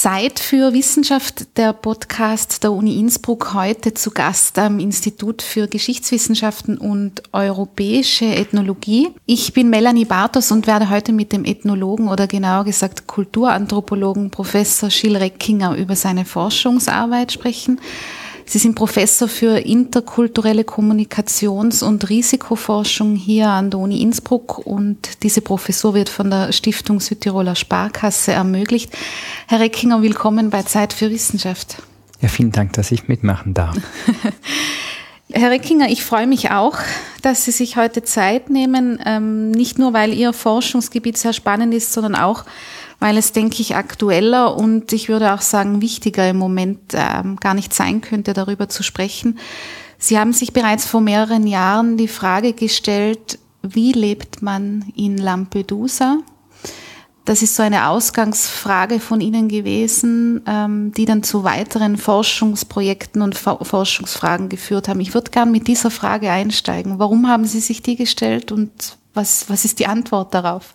Zeit für Wissenschaft, der Podcast der Uni Innsbruck, heute zu Gast am Institut für Geschichtswissenschaften und europäische Ethnologie. Ich bin Melanie Bartos und werde heute mit dem Ethnologen oder genauer gesagt Kulturanthropologen Professor Schill Reckinger über seine Forschungsarbeit sprechen. Sie sind Professor für interkulturelle Kommunikations- und Risikoforschung hier an der Uni Innsbruck und diese Professur wird von der Stiftung Südtiroler Sparkasse ermöglicht. Herr Reckinger, willkommen bei Zeit für Wissenschaft. Ja, vielen Dank, dass ich mitmachen darf. Herr Reckinger, ich freue mich auch, dass Sie sich heute Zeit nehmen, ähm, nicht nur weil Ihr Forschungsgebiet sehr spannend ist, sondern auch, weil es, denke ich, aktueller und ich würde auch sagen wichtiger im Moment ähm, gar nicht sein könnte, darüber zu sprechen. Sie haben sich bereits vor mehreren Jahren die Frage gestellt, wie lebt man in Lampedusa? Das ist so eine Ausgangsfrage von Ihnen gewesen, ähm, die dann zu weiteren Forschungsprojekten und Forschungsfragen geführt haben. Ich würde gern mit dieser Frage einsteigen. Warum haben Sie sich die gestellt und was, was ist die Antwort darauf?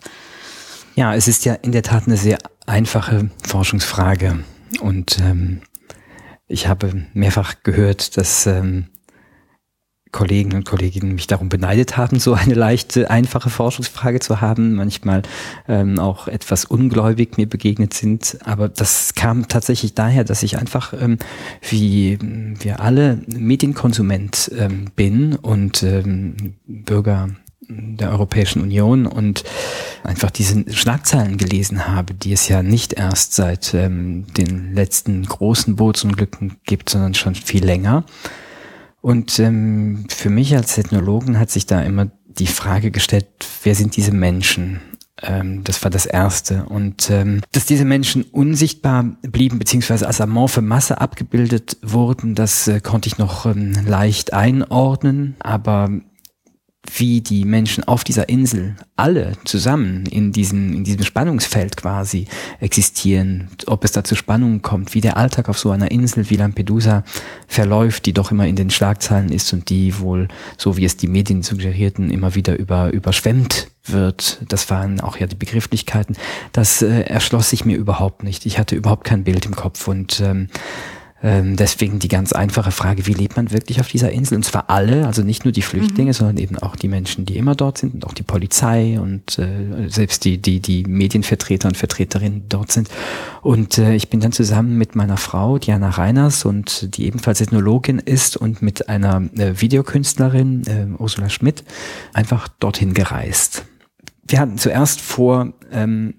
Ja, es ist ja in der Tat eine sehr einfache Forschungsfrage. Und ähm, ich habe mehrfach gehört, dass ähm, Kollegen und Kolleginnen mich darum beneidet haben, so eine leichte, einfache Forschungsfrage zu haben, manchmal ähm, auch etwas ungläubig mir begegnet sind. Aber das kam tatsächlich daher, dass ich einfach, ähm, wie wir alle, Medienkonsument ähm, bin und ähm, Bürger der Europäischen Union und einfach diese Schlagzeilen gelesen habe, die es ja nicht erst seit ähm, den letzten großen Bootsunglücken gibt, sondern schon viel länger. Und ähm, für mich als Ethnologen hat sich da immer die Frage gestellt, wer sind diese Menschen? Ähm, das war das Erste. Und ähm, dass diese Menschen unsichtbar blieben, beziehungsweise als amorphe Masse abgebildet wurden, das äh, konnte ich noch ähm, leicht einordnen. Aber wie die Menschen auf dieser Insel alle zusammen in diesem, in diesem Spannungsfeld quasi existieren, ob es da zu Spannungen kommt, wie der Alltag auf so einer Insel wie Lampedusa verläuft, die doch immer in den Schlagzeilen ist und die wohl, so wie es die Medien suggerierten, immer wieder über, überschwemmt wird. Das waren auch ja die Begrifflichkeiten. Das äh, erschloss sich mir überhaupt nicht. Ich hatte überhaupt kein Bild im Kopf und ähm, ähm, deswegen die ganz einfache Frage, wie lebt man wirklich auf dieser Insel? Und zwar alle, also nicht nur die Flüchtlinge, mhm. sondern eben auch die Menschen, die immer dort sind und auch die Polizei und äh, selbst die, die, die Medienvertreter und Vertreterinnen dort sind. Und äh, ich bin dann zusammen mit meiner Frau, Diana Reiners, und die ebenfalls Ethnologin ist und mit einer äh, Videokünstlerin, äh, Ursula Schmidt, einfach dorthin gereist. Wir hatten zuerst vor, ähm,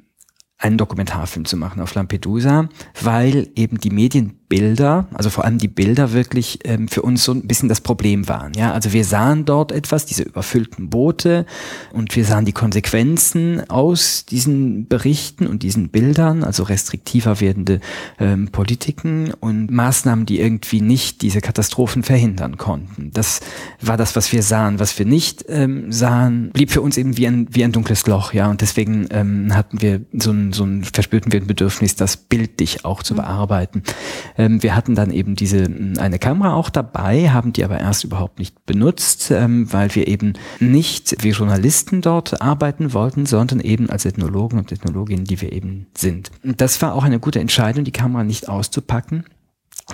einen Dokumentarfilm zu machen auf Lampedusa, weil eben die Medien Bilder, also vor allem die Bilder wirklich ähm, für uns so ein bisschen das Problem waren. Ja, also wir sahen dort etwas, diese überfüllten Boote und wir sahen die Konsequenzen aus diesen Berichten und diesen Bildern, also restriktiver werdende ähm, Politiken und Maßnahmen, die irgendwie nicht diese Katastrophen verhindern konnten. Das war das, was wir sahen. Was wir nicht ähm, sahen, blieb für uns eben wie ein, wie ein dunkles Loch. Ja, und deswegen ähm, hatten wir so ein, so ein verspürten wir ein Bedürfnis, das bildlich auch zu mhm. bearbeiten. Ähm, wir hatten dann eben diese eine Kamera auch dabei, haben die aber erst überhaupt nicht benutzt, ähm, weil wir eben nicht wie Journalisten dort arbeiten wollten, sondern eben als Ethnologen und Ethnologinnen, die wir eben sind. Das war auch eine gute Entscheidung, die Kamera nicht auszupacken.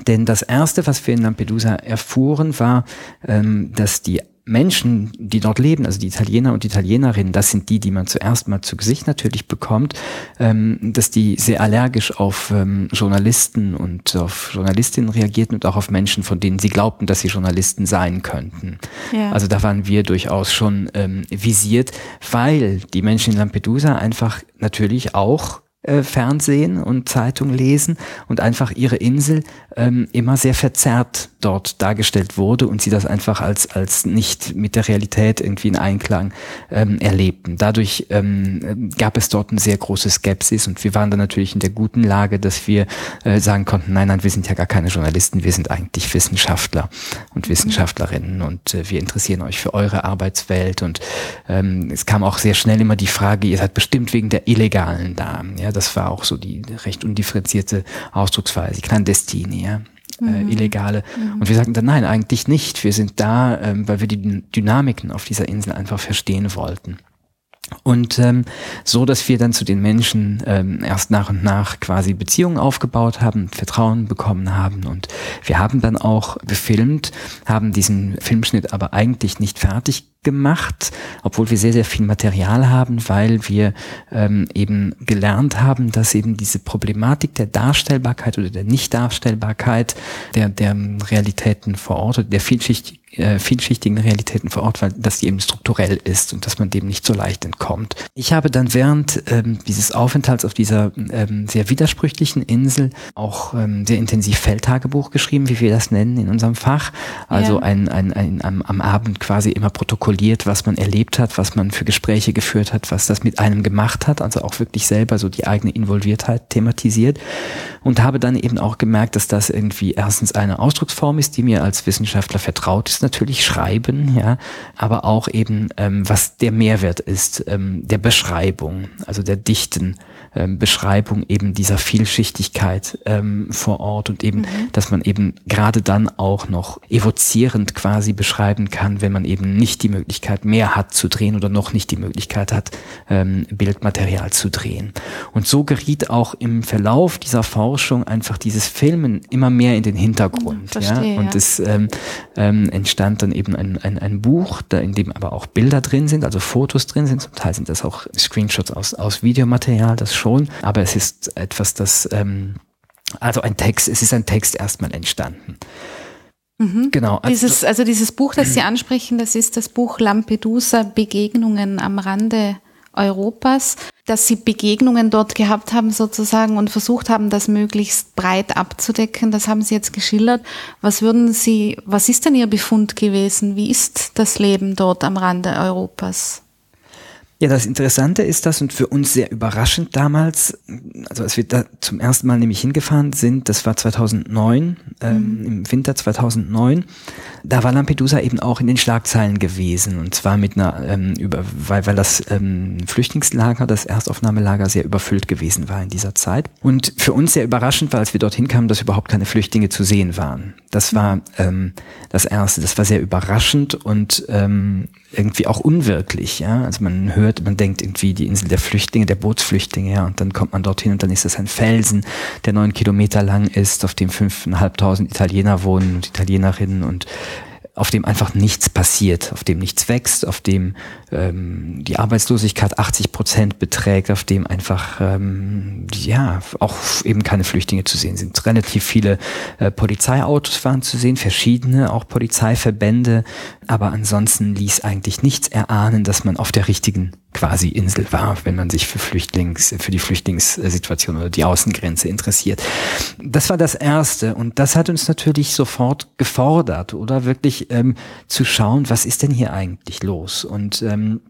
Denn das erste, was wir in Lampedusa erfuhren, war, ähm, dass die Menschen, die dort leben, also die Italiener und Italienerinnen, das sind die, die man zuerst mal zu Gesicht natürlich bekommt, ähm, dass die sehr allergisch auf ähm, Journalisten und auf Journalistinnen reagierten und auch auf Menschen, von denen sie glaubten, dass sie Journalisten sein könnten. Ja. Also da waren wir durchaus schon ähm, visiert, weil die Menschen in Lampedusa einfach natürlich auch Fernsehen und Zeitung lesen und einfach ihre Insel ähm, immer sehr verzerrt dort dargestellt wurde und sie das einfach als, als nicht mit der Realität irgendwie in Einklang ähm, erlebten. Dadurch ähm, gab es dort eine sehr große Skepsis und wir waren dann natürlich in der guten Lage, dass wir äh, sagen konnten, nein, nein, wir sind ja gar keine Journalisten, wir sind eigentlich Wissenschaftler und Wissenschaftlerinnen und äh, wir interessieren euch für eure Arbeitswelt und ähm, es kam auch sehr schnell immer die Frage, ihr seid bestimmt wegen der Illegalen da. Ja, das war auch so die recht undifferenzierte Ausdrucksweise, Clandestini, ja. Äh, mhm. Illegale. Mhm. Und wir sagten dann, nein, eigentlich nicht. Wir sind da, ähm, weil wir die Dynamiken auf dieser Insel einfach verstehen wollten. Und ähm, so, dass wir dann zu den Menschen ähm, erst nach und nach quasi Beziehungen aufgebaut haben, Vertrauen bekommen haben. Und wir haben dann auch gefilmt, haben diesen Filmschnitt aber eigentlich nicht fertig gemacht, obwohl wir sehr, sehr viel Material haben, weil wir ähm, eben gelernt haben, dass eben diese Problematik der Darstellbarkeit oder der Nichtdarstellbarkeit der, der Realitäten vor Ort oder der vielschichtig, äh, vielschichtigen Realitäten vor Ort, weil dass die eben strukturell ist und dass man dem nicht so leicht entkommt. Ich habe dann während ähm, dieses Aufenthalts auf dieser ähm, sehr widersprüchlichen Insel auch ähm, sehr intensiv Feldtagebuch geschrieben, wie wir das nennen in unserem Fach. Also ja. ein, ein, ein, ein, am Abend quasi immer protokolliert, was man erlebt hat, was man für Gespräche geführt hat, was das mit einem gemacht hat, also auch wirklich selber so die eigene Involviertheit thematisiert. Und habe dann eben auch gemerkt, dass das irgendwie erstens eine Ausdrucksform ist, die mir als Wissenschaftler vertraut ist, natürlich schreiben, ja, aber auch eben, ähm, was der Mehrwert ist, ähm, der Beschreibung, also der dichten ähm, Beschreibung eben dieser Vielschichtigkeit ähm, vor Ort und eben, mhm. dass man eben gerade dann auch noch evozierend quasi beschreiben kann, wenn man eben nicht die Möglichkeit mehr hat zu drehen oder noch nicht die Möglichkeit hat, ähm, Bildmaterial zu drehen. Und so geriet auch im Verlauf dieser Forschung einfach dieses Filmen immer mehr in den Hintergrund. Verstehe, ja? Und ja. es ähm, ähm, entstand dann eben ein, ein, ein Buch, da in dem aber auch Bilder drin sind, also Fotos drin sind. Zum Teil sind das auch Screenshots aus, aus Videomaterial, das schon, aber es ist etwas, das, ähm, also ein Text, es ist ein Text erstmal entstanden. Mhm. Genau. Also dieses, also dieses Buch, das Sie ansprechen, das ist das Buch Lampedusa Begegnungen am Rande Europas, dass Sie Begegnungen dort gehabt haben sozusagen und versucht haben, das möglichst breit abzudecken. Das haben Sie jetzt geschildert. Was würden Sie, was ist denn Ihr Befund gewesen? Wie ist das Leben dort am Rande Europas? Ja, das Interessante ist das und für uns sehr überraschend damals, also als wir da zum ersten Mal nämlich hingefahren sind, das war 2009, ähm, mhm. im Winter 2009, da war Lampedusa eben auch in den Schlagzeilen gewesen und zwar mit einer, ähm, über, weil, weil das ähm, Flüchtlingslager, das Erstaufnahmelager sehr überfüllt gewesen war in dieser Zeit. Und für uns sehr überraschend war, als wir dorthin kamen, dass überhaupt keine Flüchtlinge zu sehen waren. Das war ähm, das Erste, das war sehr überraschend und ähm, irgendwie auch unwirklich. Ja? Also man hört, man denkt irgendwie die Insel der Flüchtlinge, der Bootsflüchtlinge, ja, und dann kommt man dorthin und dann ist das ein Felsen, der neun Kilometer lang ist, auf dem fünfeinhalbtausend Italiener wohnen und Italienerinnen und auf dem einfach nichts passiert, auf dem nichts wächst, auf dem ähm, die Arbeitslosigkeit 80 Prozent beträgt, auf dem einfach ähm, ja auch eben keine Flüchtlinge zu sehen sind. Relativ viele äh, Polizeiautos waren zu sehen, verschiedene, auch Polizeiverbände, aber ansonsten ließ eigentlich nichts erahnen, dass man auf der richtigen quasi Insel war, wenn man sich für Flüchtlings, für die Flüchtlingssituation oder die Außengrenze interessiert. Das war das Erste und das hat uns natürlich sofort gefordert, oder wirklich ähm, zu schauen, was ist denn hier eigentlich los? Und ähm,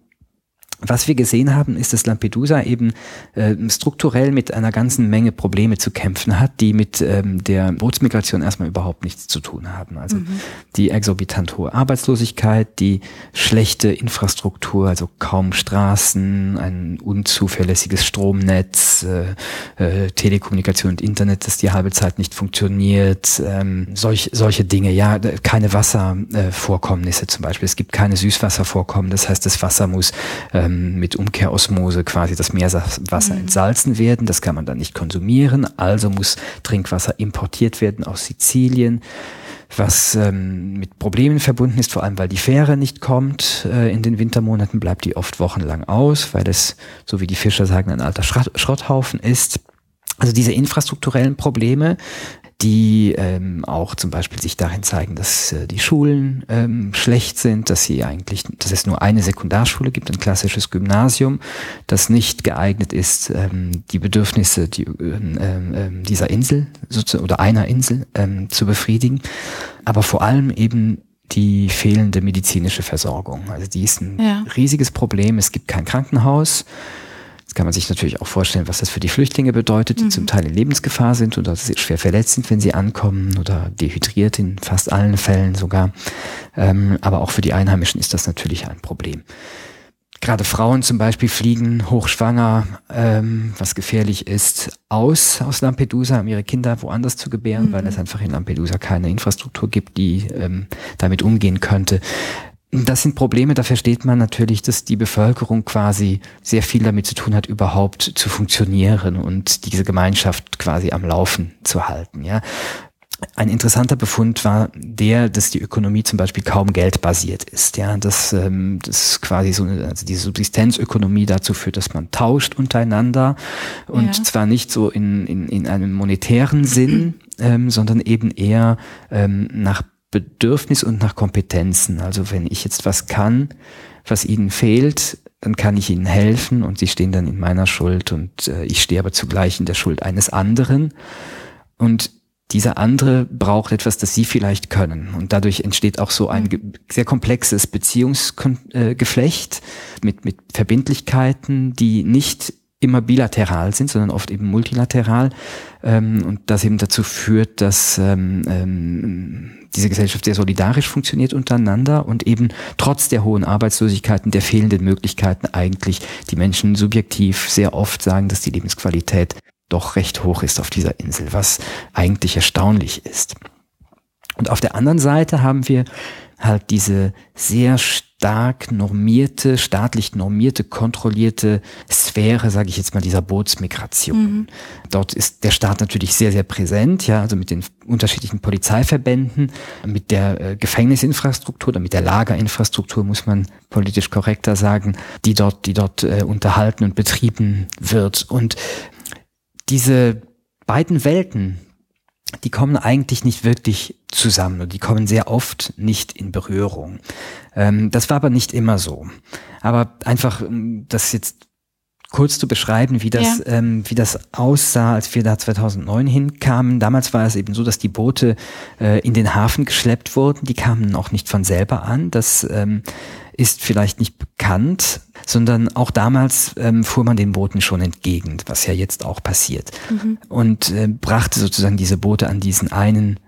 was wir gesehen haben, ist, dass Lampedusa eben äh, strukturell mit einer ganzen Menge Probleme zu kämpfen hat, die mit ähm, der Bootsmigration erstmal überhaupt nichts zu tun haben. Also mhm. die exorbitant hohe Arbeitslosigkeit, die schlechte Infrastruktur, also kaum Straßen, ein unzuverlässiges Stromnetz, äh, äh, Telekommunikation und Internet, das die halbe Zeit nicht funktioniert, ähm, solch, solche Dinge. Ja, keine Wasservorkommnisse zum Beispiel. Es gibt keine Süßwasservorkommen. Das heißt, das Wasser muss ähm, ähm, mit Umkehrosmose quasi das Meerwasser mhm. entsalzen werden. Das kann man dann nicht konsumieren. Also muss Trinkwasser importiert werden aus Sizilien was ähm, mit Problemen verbunden ist, vor allem weil die Fähre nicht kommt. Äh, in den Wintermonaten bleibt die oft wochenlang aus, weil es, so wie die Fischer sagen, ein alter Schrott, Schrotthaufen ist. Also diese infrastrukturellen Probleme die ähm, auch zum Beispiel sich darin zeigen, dass äh, die Schulen ähm, schlecht sind, dass sie eigentlich, dass es nur eine Sekundarschule gibt, ein klassisches Gymnasium, das nicht geeignet ist, ähm, die Bedürfnisse die, ähm, ähm, dieser Insel oder einer Insel ähm, zu befriedigen, aber vor allem eben die fehlende medizinische Versorgung. Also die ist ein ja. riesiges Problem. Es gibt kein Krankenhaus. Jetzt kann man sich natürlich auch vorstellen, was das für die Flüchtlinge bedeutet, die mhm. zum Teil in Lebensgefahr sind oder schwer verletzt sind, wenn sie ankommen oder dehydriert in fast allen Fällen sogar. Ähm, aber auch für die Einheimischen ist das natürlich ein Problem. Gerade Frauen zum Beispiel fliegen hochschwanger, ähm, was gefährlich ist, aus aus Lampedusa, um ihre Kinder woanders zu gebären, mhm. weil es einfach in Lampedusa keine Infrastruktur gibt, die ähm, damit umgehen könnte das sind Probleme, da versteht man natürlich, dass die Bevölkerung quasi sehr viel damit zu tun hat, überhaupt zu funktionieren und diese Gemeinschaft quasi am Laufen zu halten. Ja. Ein interessanter Befund war der, dass die Ökonomie zum Beispiel kaum geldbasiert ist. Ja, dass ähm, das quasi so also die Subsistenzökonomie dazu führt, dass man tauscht untereinander und ja. zwar nicht so in, in, in einem monetären Sinn, ähm, sondern eben eher ähm, nach Bedürfnis und nach Kompetenzen. Also wenn ich jetzt was kann, was ihnen fehlt, dann kann ich ihnen helfen und sie stehen dann in meiner Schuld und äh, ich stehe aber zugleich in der Schuld eines anderen. Und dieser andere braucht etwas, das sie vielleicht können. Und dadurch entsteht auch so ein mhm. sehr komplexes Beziehungsgeflecht mit, mit Verbindlichkeiten, die nicht immer bilateral sind, sondern oft eben multilateral ähm, und das eben dazu führt, dass ähm, ähm, diese Gesellschaft sehr solidarisch funktioniert untereinander und eben trotz der hohen Arbeitslosigkeiten, der fehlenden Möglichkeiten eigentlich die Menschen subjektiv sehr oft sagen, dass die Lebensqualität doch recht hoch ist auf dieser Insel, was eigentlich erstaunlich ist. Und auf der anderen Seite haben wir halt diese sehr stark normierte, staatlich normierte, kontrollierte Sphäre, sage ich jetzt mal, dieser Bootsmigration. Mhm. Dort ist der Staat natürlich sehr, sehr präsent, ja, also mit den unterschiedlichen Polizeiverbänden, mit der äh, Gefängnisinfrastruktur oder mit der Lagerinfrastruktur, muss man politisch korrekter sagen, die dort, die dort äh, unterhalten und betrieben wird. Und diese beiden Welten, die kommen eigentlich nicht wirklich zusammen und die kommen sehr oft nicht in Berührung. Ähm, das war aber nicht immer so. Aber einfach, das jetzt kurz zu beschreiben, wie das, ja. ähm, wie das aussah, als wir da 2009 hinkamen. Damals war es eben so, dass die Boote äh, in den Hafen geschleppt wurden. Die kamen auch nicht von selber an. Das ähm, ist vielleicht nicht bekannt, sondern auch damals ähm, fuhr man den Booten schon entgegen, was ja jetzt auch passiert. Mhm. Und äh, brachte sozusagen diese Boote an diesen einen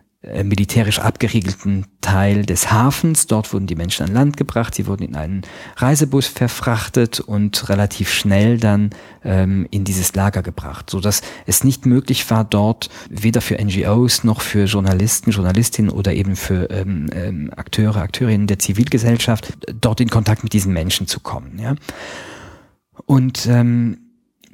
militärisch abgeriegelten Teil des Hafens. Dort wurden die Menschen an Land gebracht, sie wurden in einen Reisebus verfrachtet und relativ schnell dann ähm, in dieses Lager gebracht, so es nicht möglich war, dort weder für NGOs noch für Journalisten, Journalistinnen oder eben für ähm, ähm, Akteure, Akteurinnen der Zivilgesellschaft dort in Kontakt mit diesen Menschen zu kommen. Ja? Und ähm,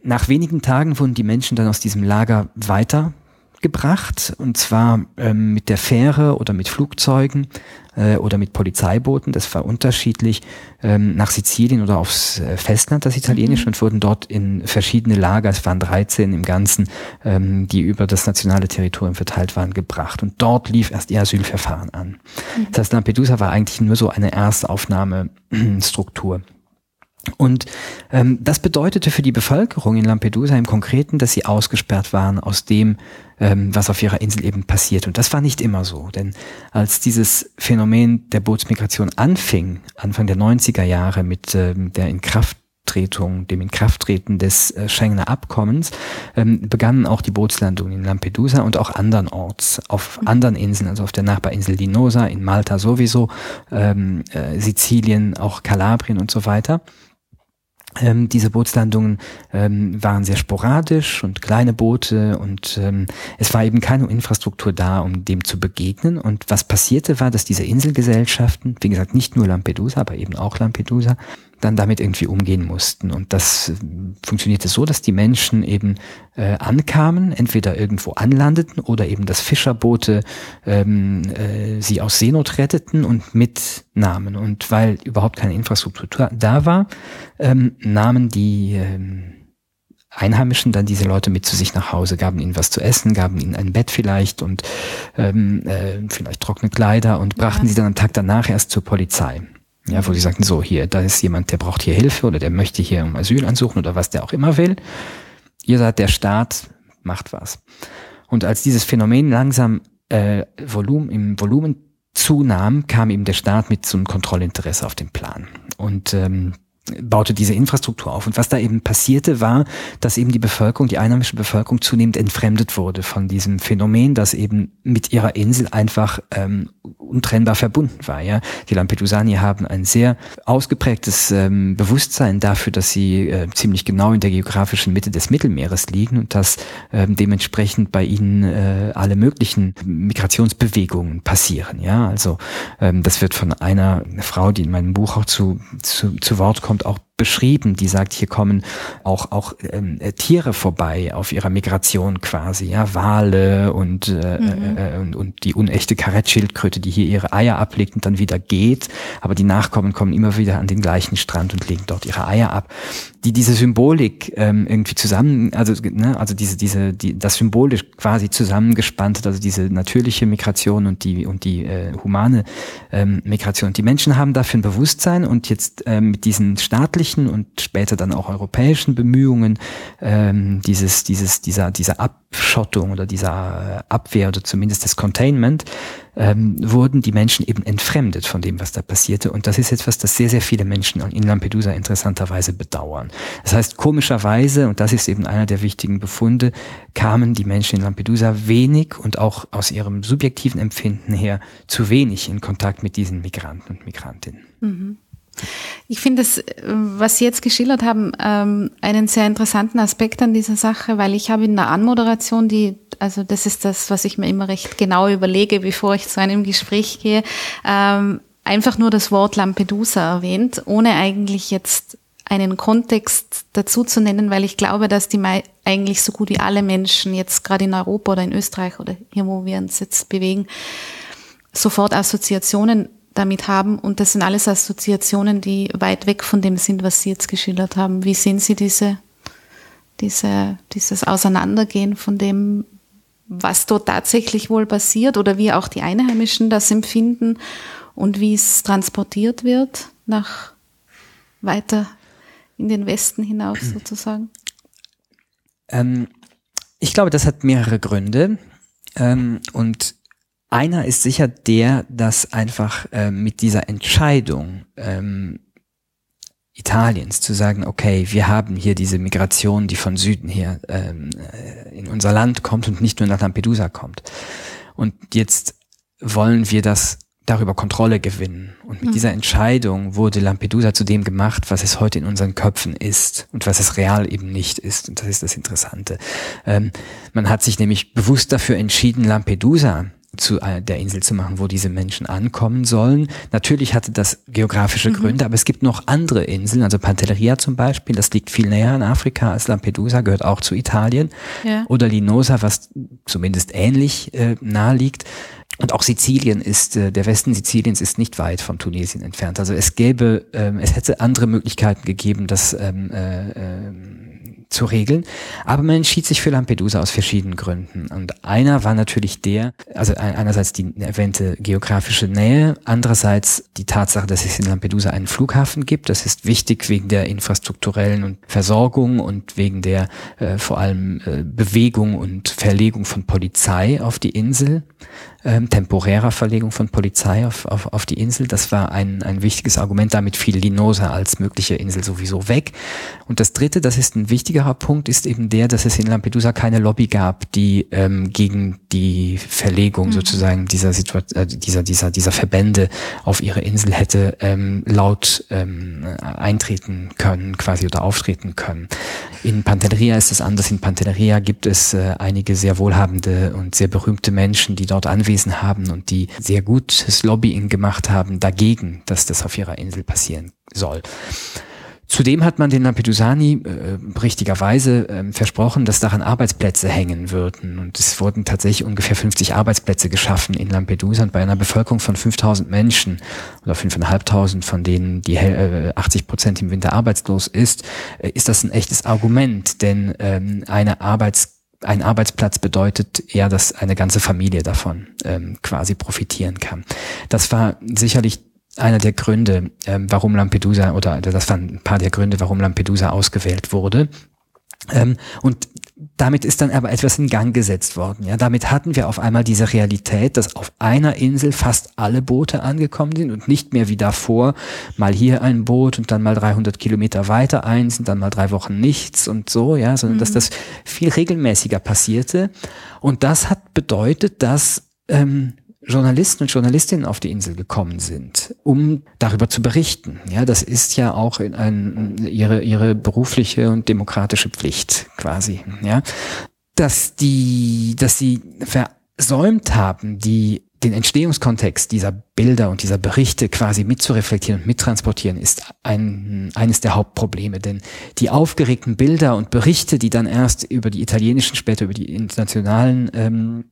nach wenigen Tagen wurden die Menschen dann aus diesem Lager weiter gebracht und zwar ähm, mit der Fähre oder mit Flugzeugen äh, oder mit Polizeibooten, das war unterschiedlich, ähm, nach Sizilien oder aufs äh, Festland, das italienische, mhm. und wurden dort in verschiedene Lager, es waren 13 im Ganzen, ähm, die über das nationale Territorium verteilt waren, gebracht. Und dort lief erst ihr Asylverfahren an. Mhm. Das heißt, Lampedusa war eigentlich nur so eine Erstaufnahmestruktur. Und ähm, das bedeutete für die Bevölkerung in Lampedusa im Konkreten, dass sie ausgesperrt waren aus dem, ähm, was auf ihrer Insel eben passiert. Und das war nicht immer so, denn als dieses Phänomen der Bootsmigration anfing, Anfang der 90er Jahre mit ähm, der Inkrafttretung, dem Inkrafttreten des äh, Schengener Abkommens, ähm, begannen auch die Bootslandungen in Lampedusa und auch andernorts, auf anderen Inseln, also auf der Nachbarinsel Linosa, in Malta sowieso, ähm, äh, Sizilien, auch Kalabrien und so weiter. Ähm, diese Bootslandungen ähm, waren sehr sporadisch und kleine Boote und ähm, es war eben keine Infrastruktur da, um dem zu begegnen. Und was passierte war, dass diese Inselgesellschaften, wie gesagt, nicht nur Lampedusa, aber eben auch Lampedusa, dann damit irgendwie umgehen mussten. Und das äh, funktionierte so, dass die Menschen eben äh, ankamen, entweder irgendwo anlandeten oder eben das Fischerboote ähm, äh, sie aus Seenot retteten und mitnahmen. Und weil überhaupt keine Infrastruktur da war, ähm, nahmen die ähm, Einheimischen dann diese Leute mit zu sich nach Hause, gaben ihnen was zu essen, gaben ihnen ein Bett vielleicht und ähm, äh, vielleicht trockene Kleider und brachten ja. sie dann am Tag danach erst zur Polizei. Ja, wo sie sagten, so hier, da ist jemand, der braucht hier Hilfe oder der möchte hier um Asyl ansuchen oder was der auch immer will. Ihr seid der Staat, macht was. Und als dieses Phänomen langsam äh, Volumen, im Volumen zunahm, kam eben der Staat mit so einem Kontrollinteresse auf den Plan. Und ähm, baute diese Infrastruktur auf. Und was da eben passierte, war, dass eben die Bevölkerung, die einheimische Bevölkerung zunehmend entfremdet wurde von diesem Phänomen, dass eben mit ihrer Insel einfach ähm, untrennbar verbunden war. Ja, die Lampedusani haben ein sehr ausgeprägtes ähm, Bewusstsein dafür, dass sie äh, ziemlich genau in der geografischen Mitte des Mittelmeeres liegen und dass ähm, dementsprechend bei ihnen äh, alle möglichen Migrationsbewegungen passieren. Ja, also ähm, das wird von einer Frau, die in meinem Buch auch zu, zu, zu Wort kommt, auch beschrieben, die sagt, hier kommen auch auch ähm, äh, Tiere vorbei auf ihrer Migration quasi, ja, Wale und, äh, mhm. äh, und, und die unechte Karettschildkröte, die hier ihre Eier ablegt und dann wieder geht, aber die Nachkommen kommen immer wieder an den gleichen Strand und legen dort ihre Eier ab, die diese Symbolik ähm, irgendwie zusammen, also ne, also diese diese die das symbolisch quasi zusammengespannt, also diese natürliche Migration und die und die äh, humane ähm, Migration. Die Menschen haben dafür ein Bewusstsein und jetzt ähm, mit diesen staatlichen westlichen und später dann auch europäischen Bemühungen ähm, dieses, dieses, dieser, dieser Abschottung oder dieser äh, Abwehr oder zumindest des Containment, ähm, wurden die Menschen eben entfremdet von dem, was da passierte. Und das ist etwas, das sehr, sehr viele Menschen in Lampedusa interessanterweise bedauern. Das heißt, komischerweise, und das ist eben einer der wichtigen Befunde, kamen die Menschen in Lampedusa wenig und auch aus ihrem subjektiven Empfinden her zu wenig in Kontakt mit diesen Migranten und Migrantinnen. Mhm. Ich finde es, was Sie jetzt geschildert haben, ähm, einen sehr interessanten Aspekt an dieser Sache, weil ich habe in der Anmoderation, die, also das ist das, was ich mir immer recht genau überlege, bevor ich zu einem Gespräch gehe, ähm, einfach nur das Wort Lampedusa erwähnt, ohne eigentlich jetzt einen Kontext dazu zu nennen, weil ich glaube, dass die eigentlich so gut wie alle Menschen jetzt gerade in Europa oder in Österreich oder hier, wo wir uns jetzt bewegen, sofort Assoziationen damit haben. Und das sind alles Assoziationen, die weit weg von dem sind, was Sie jetzt geschildert haben. Wie sehen Sie diese, diese, dieses Auseinandergehen von dem, was dort tatsächlich wohl passiert oder wie auch die Einheimischen das empfinden und wie es transportiert wird nach weiter in den Westen hinaus sozusagen? Ähm, ich glaube, das hat mehrere Gründe. Ähm, und einer ist sicher der, dass einfach äh, mit dieser Entscheidung ähm, Italiens zu sagen, okay, wir haben hier diese Migration, die von Süden her ähm, äh, in unser Land kommt und nicht nur nach Lampedusa kommt. Und jetzt wollen wir das darüber Kontrolle gewinnen. Und mit mhm. dieser Entscheidung wurde Lampedusa zu dem gemacht, was es heute in unseren Köpfen ist und was es real eben nicht ist. Und das ist das Interessante. Ähm, man hat sich nämlich bewusst dafür entschieden, Lampedusa zu der Insel zu machen, wo diese Menschen ankommen sollen. Natürlich hatte das geografische mhm. Gründe, aber es gibt noch andere Inseln, also Pantelleria zum Beispiel, das liegt viel näher in Afrika als Lampedusa, gehört auch zu Italien. Ja. Oder Linosa, was zumindest ähnlich äh, nahe liegt. Und auch Sizilien ist, äh, der Westen Siziliens ist nicht weit von Tunesien entfernt. Also es gäbe, ähm, es hätte andere Möglichkeiten gegeben, das ähm, äh, äh, zu regeln. Aber man entschied sich für Lampedusa aus verschiedenen Gründen. Und einer war natürlich der, also einerseits die erwähnte geografische Nähe, andererseits die Tatsache, dass es in Lampedusa einen Flughafen gibt. Das ist wichtig wegen der infrastrukturellen und Versorgung und wegen der äh, vor allem äh, Bewegung und Verlegung von Polizei auf die Insel ähm, temporärer Verlegung von Polizei auf, auf, auf die Insel. Das war ein, ein wichtiges Argument. Damit fiel Linosa als mögliche Insel sowieso weg. Und das Dritte, das ist ein wichtigerer Punkt, ist eben der, dass es in Lampedusa keine Lobby gab, die ähm, gegen die Verlegung mhm. sozusagen dieser, Situation, äh, dieser, dieser, dieser Verbände auf ihre Insel hätte ähm, laut ähm, eintreten können, quasi oder auftreten können. In Pantelleria ist es anders. In Pantelleria gibt es äh, einige sehr wohlhabende und sehr berühmte Menschen, die dort anwesend angewiesen haben und die sehr gutes Lobbying gemacht haben dagegen, dass das auf ihrer Insel passieren soll. Zudem hat man den Lampedusani äh, richtigerweise äh, versprochen, dass daran Arbeitsplätze hängen würden. Und es wurden tatsächlich ungefähr 50 Arbeitsplätze geschaffen in Lampedusa. Und bei einer Bevölkerung von 5000 Menschen oder 5.500, von denen die äh, 80 Prozent im Winter arbeitslos ist, äh, ist das ein echtes Argument. Denn ähm, eine Arbeits ein Arbeitsplatz bedeutet eher, dass eine ganze Familie davon ähm, quasi profitieren kann. Das war sicherlich einer der Gründe, ähm, warum Lampedusa oder das waren ein paar der Gründe, warum Lampedusa ausgewählt wurde. Ähm, und damit ist dann aber etwas in Gang gesetzt worden. Ja, damit hatten wir auf einmal diese Realität, dass auf einer Insel fast alle Boote angekommen sind und nicht mehr wie davor mal hier ein Boot und dann mal 300 Kilometer weiter eins und dann mal drei Wochen nichts und so, ja, sondern mhm. dass das viel regelmäßiger passierte. Und das hat bedeutet, dass ähm, Journalisten und Journalistinnen auf die Insel gekommen sind, um darüber zu berichten. Ja, das ist ja auch in ein, ihre, ihre berufliche und demokratische Pflicht quasi. Ja, dass die, dass sie versäumt haben, die den Entstehungskontext dieser Bilder und dieser Berichte quasi mitzureflektieren und mittransportieren, ist ein, eines der Hauptprobleme. Denn die aufgeregten Bilder und Berichte, die dann erst über die italienischen, später über die internationalen ähm,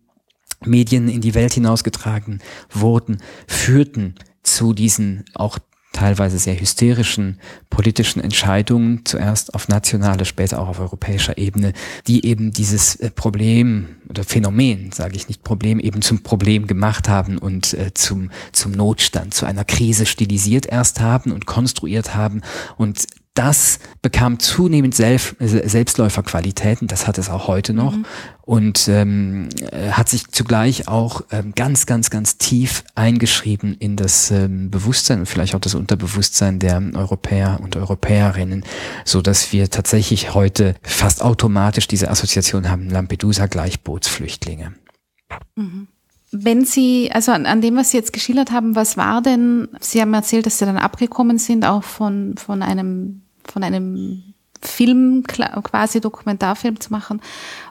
Medien in die Welt hinausgetragen wurden, führten zu diesen auch teilweise sehr hysterischen politischen Entscheidungen, zuerst auf nationaler, später auch auf europäischer Ebene, die eben dieses äh, Problem oder Phänomen, sage ich nicht Problem, eben zum Problem gemacht haben und äh, zum, zum Notstand, zu einer Krise stilisiert erst haben und konstruiert haben und das bekam zunehmend Selb Selbstläuferqualitäten, das hat es auch heute noch mhm. und ähm, äh, hat sich zugleich auch ähm, ganz, ganz, ganz tief eingeschrieben in das ähm, Bewusstsein und vielleicht auch das Unterbewusstsein der Europäer und Europäerinnen, so dass wir tatsächlich heute fast automatisch diese Assoziation haben, Lampedusa gleich Bootsflüchtlinge. Mhm. Wenn Sie, also an, an, dem, was Sie jetzt geschildert haben, was war denn, Sie haben erzählt, dass Sie dann abgekommen sind, auch von, von einem, von einem Film, quasi Dokumentarfilm zu machen.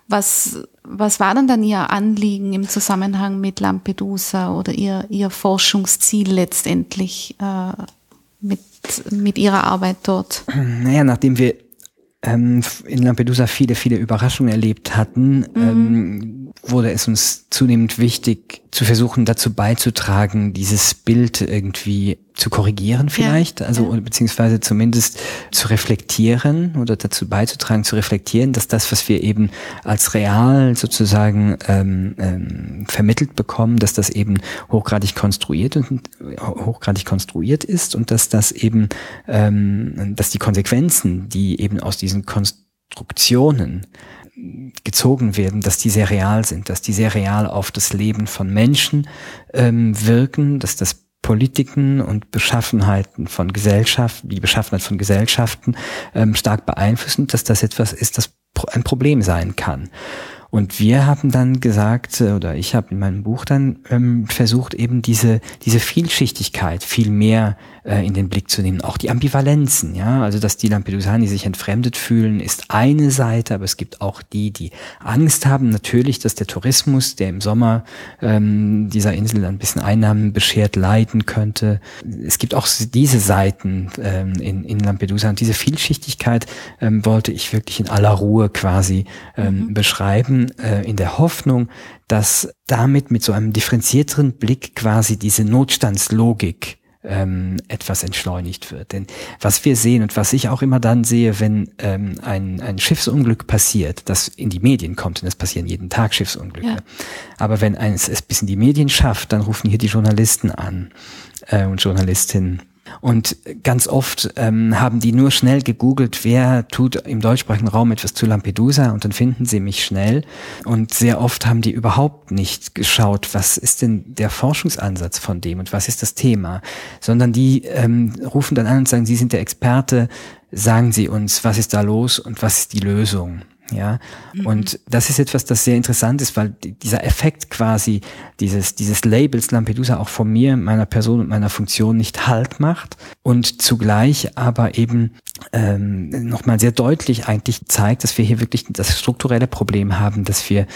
Was, was war denn dann Ihr Anliegen im Zusammenhang mit Lampedusa oder Ihr, Ihr Forschungsziel letztendlich äh, mit, mit Ihrer Arbeit dort? Naja, nachdem wir ähm, in Lampedusa viele, viele Überraschungen erlebt hatten, mhm. ähm, wurde es uns zunehmend wichtig, zu versuchen, dazu beizutragen, dieses Bild irgendwie zu korrigieren vielleicht, ja, also ja. beziehungsweise zumindest zu reflektieren oder dazu beizutragen, zu reflektieren, dass das, was wir eben als real sozusagen ähm, ähm, vermittelt bekommen, dass das eben hochgradig konstruiert und hochgradig konstruiert ist und dass das eben, ähm, dass die Konsequenzen, die eben aus diesen Konstruktionen gezogen werden, dass die sehr real sind, dass die sehr real auf das Leben von Menschen ähm, wirken, dass das Politiken und Beschaffenheiten von Gesellschaften, die Beschaffenheit von Gesellschaften ähm, stark beeinflussen, dass das etwas ist, das ein Problem sein kann. Und wir haben dann gesagt, äh, oder ich habe in meinem Buch dann ähm, versucht, eben diese, diese Vielschichtigkeit viel mehr äh, in den Blick zu nehmen. Auch die Ambivalenzen, ja. Also, dass die Lampedusani sich entfremdet fühlen, ist eine Seite, aber es gibt auch die, die Angst haben. Natürlich, dass der Tourismus, der im Sommer ähm, dieser Insel ein bisschen Einnahmen beschert, leiden könnte. Es gibt auch diese Seiten ähm, in, in Lampedusa und diese Vielschichtigkeit ähm, wollte ich wirklich in aller Ruhe quasi ähm, mhm. beschreiben, äh, in der Hoffnung, dass damit mit so einem differenzierteren Blick quasi diese Notstandslogik ähm, etwas entschleunigt wird. Denn was wir sehen und was ich auch immer dann sehe, wenn ähm, ein, ein Schiffsunglück passiert, das in die Medien kommt, und es passieren jeden Tag Schiffsunglücke, ja. aber wenn eines es bis in die Medien schafft, dann rufen hier die Journalisten an äh, und Journalistinnen und ganz oft ähm, haben die nur schnell gegoogelt, wer tut im deutschsprachigen Raum etwas zu Lampedusa und dann finden sie mich schnell. Und sehr oft haben die überhaupt nicht geschaut, was ist denn der Forschungsansatz von dem und was ist das Thema, sondern die ähm, rufen dann an und sagen, Sie sind der Experte, sagen Sie uns, was ist da los und was ist die Lösung. Ja, mhm. und das ist etwas, das sehr interessant ist, weil dieser Effekt quasi dieses, dieses Labels Lampedusa auch von mir, meiner Person und meiner Funktion nicht Halt macht und zugleich aber eben ähm, nochmal sehr deutlich eigentlich zeigt, dass wir hier wirklich das strukturelle Problem haben, dass wir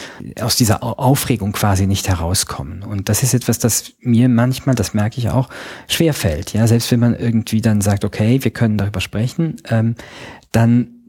aus dieser Aufregung quasi nicht herauskommen. Und das ist etwas, das mir manchmal, das merke ich auch, schwer fällt. Ja, selbst wenn man irgendwie dann sagt, okay, wir können darüber sprechen, ähm, dann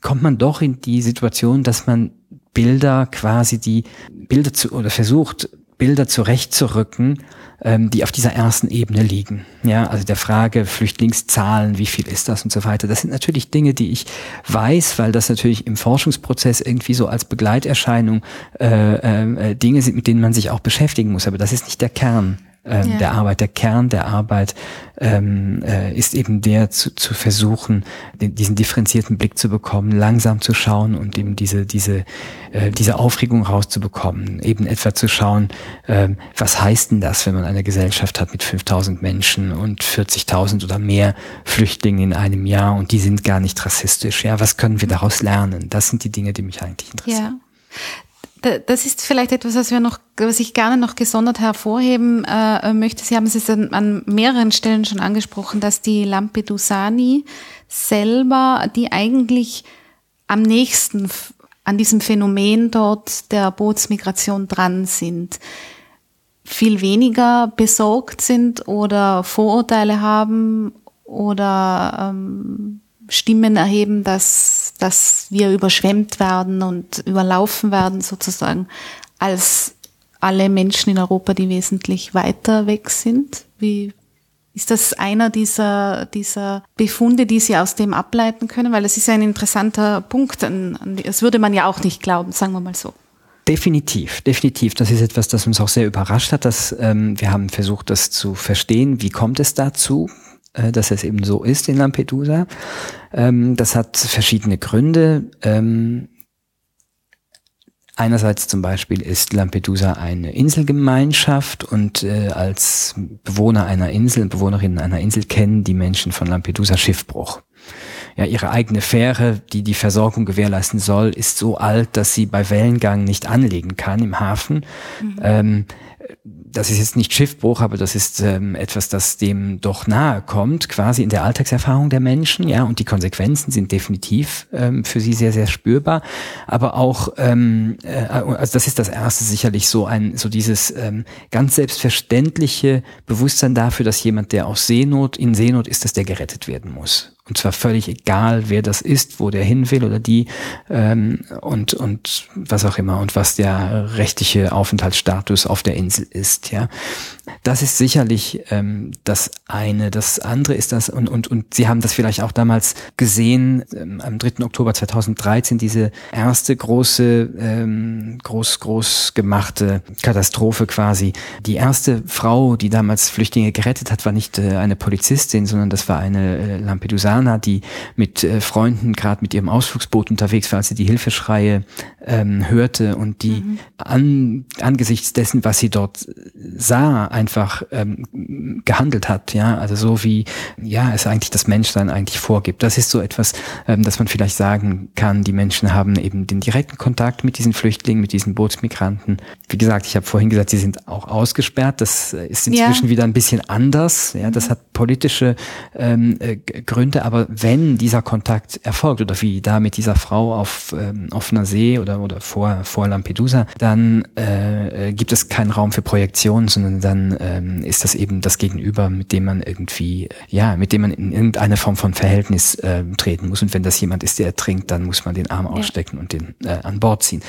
kommt man doch in die Situation, dass man Bilder quasi die Bilder zu oder versucht, Bilder zurechtzurücken, ähm, die auf dieser ersten Ebene liegen. Ja, also der Frage Flüchtlingszahlen, wie viel ist das und so weiter. Das sind natürlich Dinge, die ich weiß, weil das natürlich im Forschungsprozess irgendwie so als Begleiterscheinung äh, äh, Dinge sind, mit denen man sich auch beschäftigen muss. Aber das ist nicht der Kern ähm, ja. der Arbeit. Der Kern der Arbeit ähm, äh, ist eben der zu, zu versuchen, den, diesen differenzierten Blick zu bekommen, langsam zu schauen und eben diese, diese, äh, diese Aufregung rauszubekommen. Eben etwa zu schauen, äh, was heißt denn das, wenn man eine Gesellschaft hat mit 5000 Menschen und 40.000 oder mehr Flüchtlingen in einem Jahr und die sind gar nicht rassistisch. Ja, was können wir daraus lernen? Das sind die Dinge, die mich eigentlich interessieren. Ja Das ist vielleicht etwas, was wir noch, was ich gerne noch gesondert hervorheben äh, möchte. Sie haben es an, an mehreren Stellen schon angesprochen, dass die Lampedusani selber, die eigentlich am nächsten an diesem Phänomen dort der Bootsmigration dran sind, viel weniger besorgt sind oder Vorurteile haben oder ähm, Stimmen erheben, dass, dass wir überschwemmt werden und überlaufen werden sozusagen, als alle Menschen in Europa, die wesentlich weiter weg sind? Wie ist das einer dieser, dieser Befunde, die Sie aus dem ableiten können? Weil es ist ein interessanter Punkt. Das würde man ja auch nicht glauben, sagen wir mal so. Definitiv, definitiv. Das ist etwas, das uns auch sehr überrascht hat. Dass, ähm, wir haben versucht, das zu verstehen. Wie kommt es dazu? Äh, dass es eben so ist in Lampedusa. Ähm, das hat verschiedene Gründe. Ähm, Einerseits zum Beispiel ist Lampedusa eine Inselgemeinschaft und äh, als Bewohner einer Insel, Bewohnerinnen einer Insel kennen die Menschen von Lampedusa Schiffbruch. Ja, ihre eigene Fähre, die die Versorgung gewährleisten soll, ist so alt, dass sie bei Wellengang nicht anlegen kann im Hafen. Mhm. Ähm, das ist jetzt nicht Schiffbruch, aber das ist ähm, etwas, das dem doch nahe kommt, quasi in der Alltagserfahrung der Menschen, ja, und die Konsequenzen sind definitiv ähm, für sie sehr, sehr spürbar. Aber auch, ähm, äh, also das ist das erste sicherlich so ein, so dieses ähm, ganz selbstverständliche Bewusstsein dafür, dass jemand, der aus Seenot, in Seenot ist, dass der gerettet werden muss. Und zwar völlig egal, wer das ist, wo der hin will oder die ähm, und, und was auch immer und was der rechtliche Aufenthaltsstatus auf der Insel ist. Ja, Das ist sicherlich ähm, das eine. Das andere ist das, und, und, und Sie haben das vielleicht auch damals gesehen, ähm, am 3. Oktober 2013, diese erste große, ähm, groß, groß gemachte Katastrophe quasi. Die erste Frau, die damals Flüchtlinge gerettet hat, war nicht äh, eine Polizistin, sondern das war eine äh, Lampedusa Jana, die mit äh, Freunden gerade mit ihrem Ausflugsboot unterwegs war, als sie die Hilfeschreie ähm, hörte und die mhm. an, angesichts dessen, was sie dort sah, einfach ähm, gehandelt hat. Ja, also so wie ja es eigentlich das Menschsein eigentlich vorgibt. Das ist so etwas, ähm, dass man vielleicht sagen kann. Die Menschen haben eben den direkten Kontakt mit diesen Flüchtlingen, mit diesen Bootsmigranten. Wie gesagt, ich habe vorhin gesagt, sie sind auch ausgesperrt. Das äh, ist inzwischen ja. wieder ein bisschen anders. Ja, das hat politische ähm, äh, Gründe, aber wenn dieser Kontakt erfolgt oder wie da mit dieser Frau auf ähm, offener See oder, oder vor, vor Lampedusa, dann äh, äh, gibt es keinen Raum für Projektion, sondern dann ähm, ist das eben das Gegenüber, mit dem man irgendwie, ja, mit dem man in irgendeine Form von Verhältnis äh, treten muss. Und wenn das jemand ist, der ertrinkt, dann muss man den Arm ausstecken ja. und den äh, an Bord ziehen.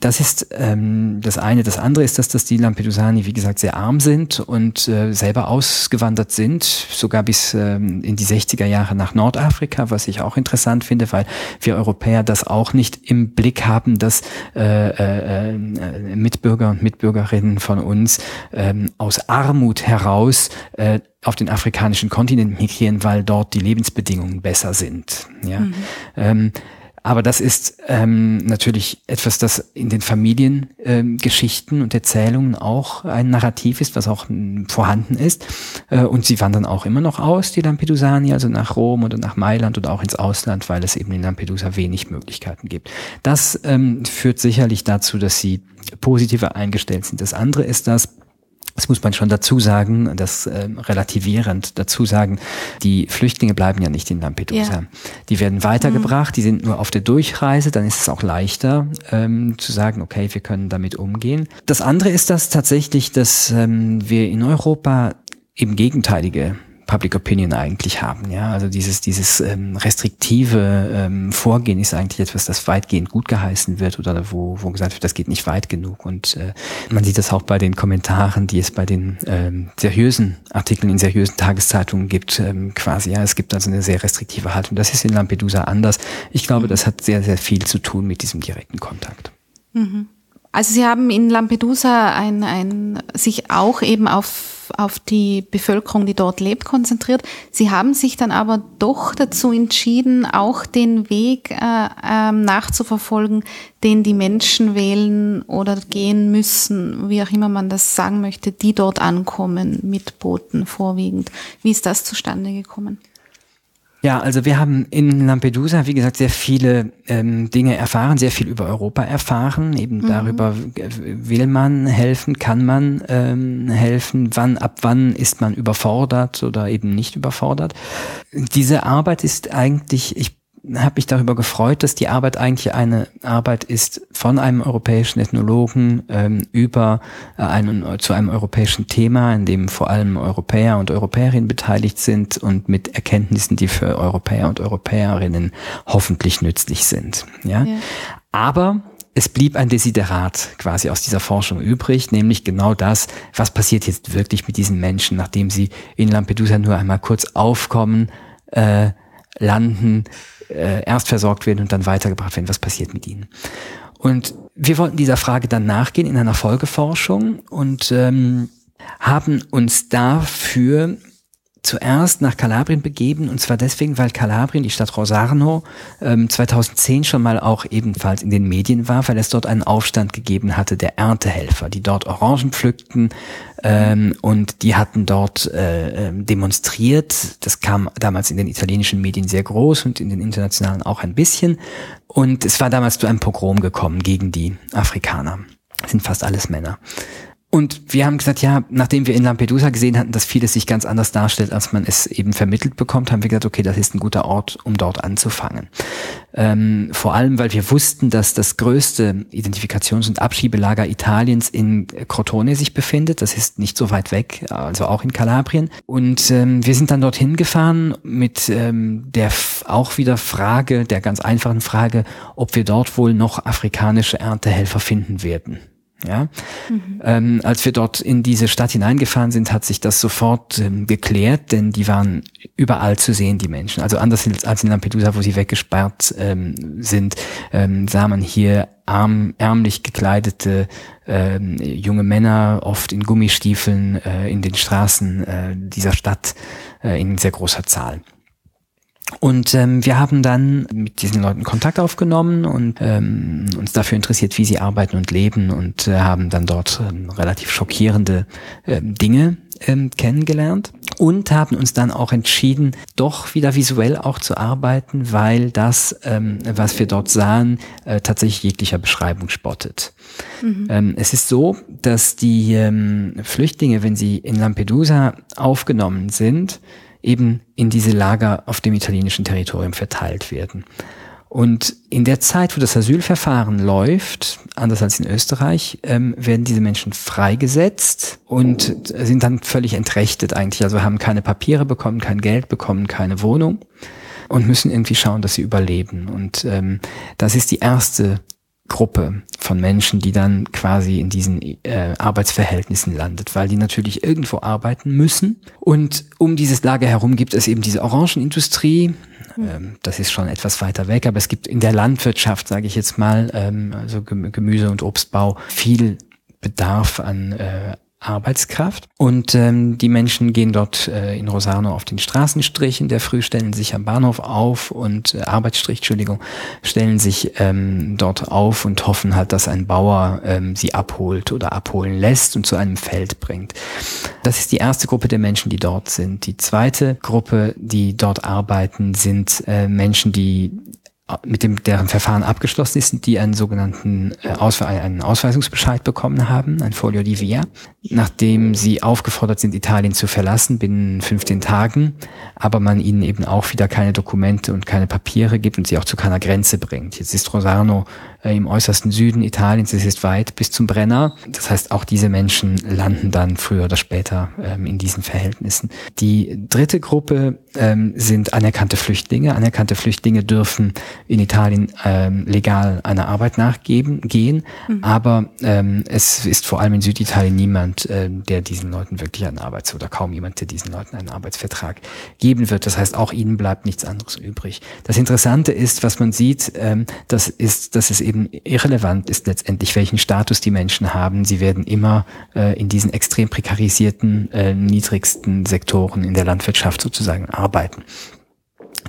Das ist ähm, das eine. Das andere ist, dass, dass die Lampedusani, wie gesagt, sehr arm sind und äh, selber ausgewandert sind, sogar bis ähm, in die 60er Jahre nach Nord Nordafrika, was ich auch interessant finde, weil wir Europäer das auch nicht im Blick haben, dass äh, äh, äh Mitbürger und Mitbürgerinnen von uns äh, aus Armut heraus äh, auf den afrikanischen Kontinent migrieren, weil dort die Lebensbedingungen besser sind. Ja. Mhm. Ähm, aber das ist ähm, natürlich etwas, das in den Familiengeschichten ähm, und Erzählungen auch ein Narrativ ist, was auch m, vorhanden ist. Äh, und sie wandern auch immer noch aus, die Lampedusani, also nach Rom oder nach Mailand oder auch ins Ausland, weil es eben in Lampedusa wenig Möglichkeiten gibt. Das ähm, führt sicherlich dazu, dass sie positiver eingestellt sind. Das andere ist, dass das muss man schon dazu sagen, das äh, relativierend dazu sagen, die Flüchtlinge bleiben ja nicht in Lampedusa. Ja. Die werden weitergebracht, mhm. die sind nur auf der Durchreise, dann ist es auch leichter ähm, zu sagen, okay, wir können damit umgehen. Das andere ist das tatsächlich, dass ähm, wir in Europa eben gegenteilige Public Opinion eigentlich haben. Ja, also dieses dieses ähm, restriktive ähm, Vorgehen ist eigentlich etwas, das weitgehend gut geheißen wird oder wo wo gesagt wird, das geht nicht weit genug. Und äh, man sieht das auch bei den Kommentaren, die es bei den ähm, seriösen Artikeln in seriösen Tageszeitungen gibt. Ähm, quasi, ja, es gibt also eine sehr restriktive Haltung. Das ist in Lampedusa anders. Ich glaube, das hat sehr sehr viel zu tun mit diesem direkten Kontakt. Mhm. Also Sie haben in Lampedusa ein, ein, sich auch eben auf auf die Bevölkerung, die dort lebt, konzentriert. Sie haben sich dann aber doch dazu entschieden, auch den Weg äh, äh, nachzuverfolgen, den die Menschen wählen oder gehen müssen, wie auch immer man das sagen möchte, die dort ankommen mit Booten vorwiegend. Wie ist das zustande gekommen? Ja, also wir haben in Lampedusa, wie gesagt, sehr viele ähm, Dinge erfahren, sehr viel über Europa erfahren. Eben mhm. darüber will man helfen, kann man ähm, helfen, wann, ab wann ist man überfordert oder eben nicht überfordert. Diese Arbeit ist eigentlich, ich habe mich darüber gefreut, dass die Arbeit eigentlich eine Arbeit ist von einem europäischen Ethnologen ähm, über äh, einen, zu einem europäischen Thema, in dem vor allem Europäer und Europäerinnen beteiligt sind und mit Erkenntnissen, die für Europäer und Europäerinnen hoffentlich nützlich sind. Ja, ja. aber es blieb ein Desiderat quasi aus dieser Forschung übrig, nämlich genau das, was passiert jetzt wirklich mit diesen Menschen, nachdem sie in Lampedusa nur einmal kurz aufkommen, äh, landen, äh, erst versorgt werden und dann weitergebracht werden. Was passiert mit ihnen? Und wir wollten dieser Frage dann nachgehen in einer Folgeforschung und ähm, haben uns dafür zuerst nach Kalabrien begeben und zwar deswegen, weil Kalabrien, die Stadt Rosarno, ähm, 2010 schon mal auch ebenfalls in den Medien war, weil es dort einen Aufstand gegeben hatte der Erntehelfer, die dort Orangen pflückten ähm, und die hatten dort äh, ähm, demonstriert. Das kam damals in den italienischen Medien sehr groß und in den internationalen auch ein bisschen. Und es war damals zu einem Pogrom gekommen gegen die Afrikaner. Das sind fast alles Männer. Und wir haben gesagt, ja, nachdem wir in Lampedusa gesehen hatten, dass vieles sich ganz anders darstellt, als man es eben vermittelt bekommt, haben wir gesagt, okay, das ist ein guter Ort, um dort anzufangen. Ähm, vor allem, weil wir wussten, dass das größte Identifikations- und Abschiebelager Italiens in Crotone sich befindet. Das ist nicht so weit weg, also auch in Kalabrien. Und ähm, wir sind dann dorthin gefahren mit ähm, der auch wieder Frage, der ganz einfachen Frage, ob wir dort wohl noch afrikanische Erntehelfer finden werden. Ja, mhm. ähm, als wir dort in diese Stadt hineingefahren sind, hat sich das sofort ähm, geklärt, denn die waren überall zu sehen, die Menschen. Also anders als in Lampedusa, wo sie weggesperrt ähm, sind, ähm, sah man hier arm, ärmlich gekleidete ähm, junge Männer, oft in Gummistiefeln, äh, in den Straßen äh, dieser Stadt äh, in sehr großer Zahl. Und ähm, wir haben dann mit diesen Leuten Kontakt aufgenommen und ähm, uns dafür interessiert, wie sie arbeiten und leben und äh, haben dann dort ähm, relativ schockierende ähm, Dinge ähm, kennengelernt und haben uns dann auch entschieden, doch wieder visuell auch zu arbeiten, weil das, ähm, was wir dort sahen, äh, tatsächlich jeglicher Beschreibung spottet. Mhm. Ähm, es ist so, dass die ähm, Flüchtlinge, wenn sie in Lampedusa aufgenommen sind, eben in diese Lager auf dem italienischen Territorium verteilt werden. Und in der Zeit, wo das Asylverfahren läuft, anders als in Österreich, ähm, werden diese Menschen freigesetzt und sind dann völlig entrechtet eigentlich. Also haben keine Papiere bekommen, kein Geld bekommen, keine Wohnung und müssen irgendwie schauen, dass sie überleben. Und ähm, das ist die erste Gruppe von Menschen, die dann quasi in diesen äh, Arbeitsverhältnissen landet, weil die natürlich irgendwo arbeiten müssen. Und um dieses Lager herum gibt es eben diese Orangenindustrie. Mhm. Ähm, das ist schon etwas weiter weg, aber es gibt in der Landwirtschaft, sage ich jetzt mal, ähm, also Gemüse- und Obstbau, viel Bedarf an äh, Arbeitskraft. Und ähm, die Menschen gehen dort äh, in Rosano auf den Straßenstrich in der Früh, stellen sich am Bahnhof auf und äh, Arbeitsstrich, Entschuldigung, stellen sich ähm, dort auf und hoffen halt, dass ein Bauer ähm, sie abholt oder abholen lässt und zu einem Feld bringt. Das ist die erste Gruppe der Menschen, die dort sind. Die zweite Gruppe, die dort arbeiten, sind äh, Menschen, die mit dem deren Verfahren abgeschlossen ist, die einen sogenannten äh, Auswe einen Ausweisungsbescheid bekommen haben, ein Folio di Via, nachdem sie aufgefordert sind, Italien zu verlassen binnen 15 Tagen, aber man ihnen eben auch wieder keine Dokumente und keine Papiere gibt und sie auch zu keiner Grenze bringt. Jetzt ist Rosano im äußersten Süden Italiens, es ist weit bis zum Brenner. Das heißt, auch diese Menschen landen dann früher oder später ähm, in diesen Verhältnissen. Die dritte Gruppe ähm, sind anerkannte Flüchtlinge. Anerkannte Flüchtlinge dürfen in Italien ähm, legal einer Arbeit nachgeben, gehen, mhm. aber ähm, es ist vor allem in Süditalien niemand, äh, der diesen Leuten wirklich einen Arbeits- oder kaum jemand, der diesen Leuten einen Arbeitsvertrag geben wird. Das heißt, auch ihnen bleibt nichts anderes übrig. Das Interessante ist, was man sieht, ähm, das ist, dass es eben eben irrelevant ist letztendlich, welchen Status die Menschen haben. Sie werden immer äh, in diesen extrem prekarisierten, äh, niedrigsten Sektoren in der Landwirtschaft sozusagen arbeiten.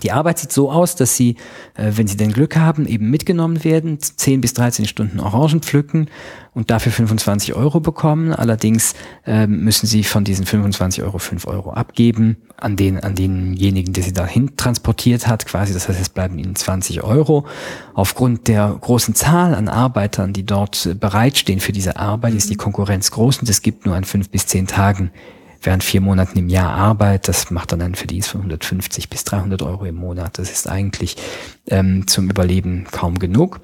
Die Arbeit sieht so aus, dass sie, äh, wenn sie denn Glück haben, eben mitgenommen werden, 10 bis 13 Stunden Orangen pflücken und dafür 25 Euro bekommen. Allerdings äh, müssen sie von diesen 25 Euro 5 Euro abgeben an den an denjenigen, der sie dahin transportiert hat, quasi. Das heißt, es bleiben ihnen 20 Euro. Aufgrund der großen Zahl an Arbeitern, die dort bereitstehen für diese Arbeit, ist die Konkurrenz groß und es gibt nur an fünf bis zehn Tagen während vier Monaten im Jahr Arbeit. Das macht dann einen Verdienst von 150 bis 300 Euro im Monat. Das ist eigentlich ähm, zum Überleben kaum genug.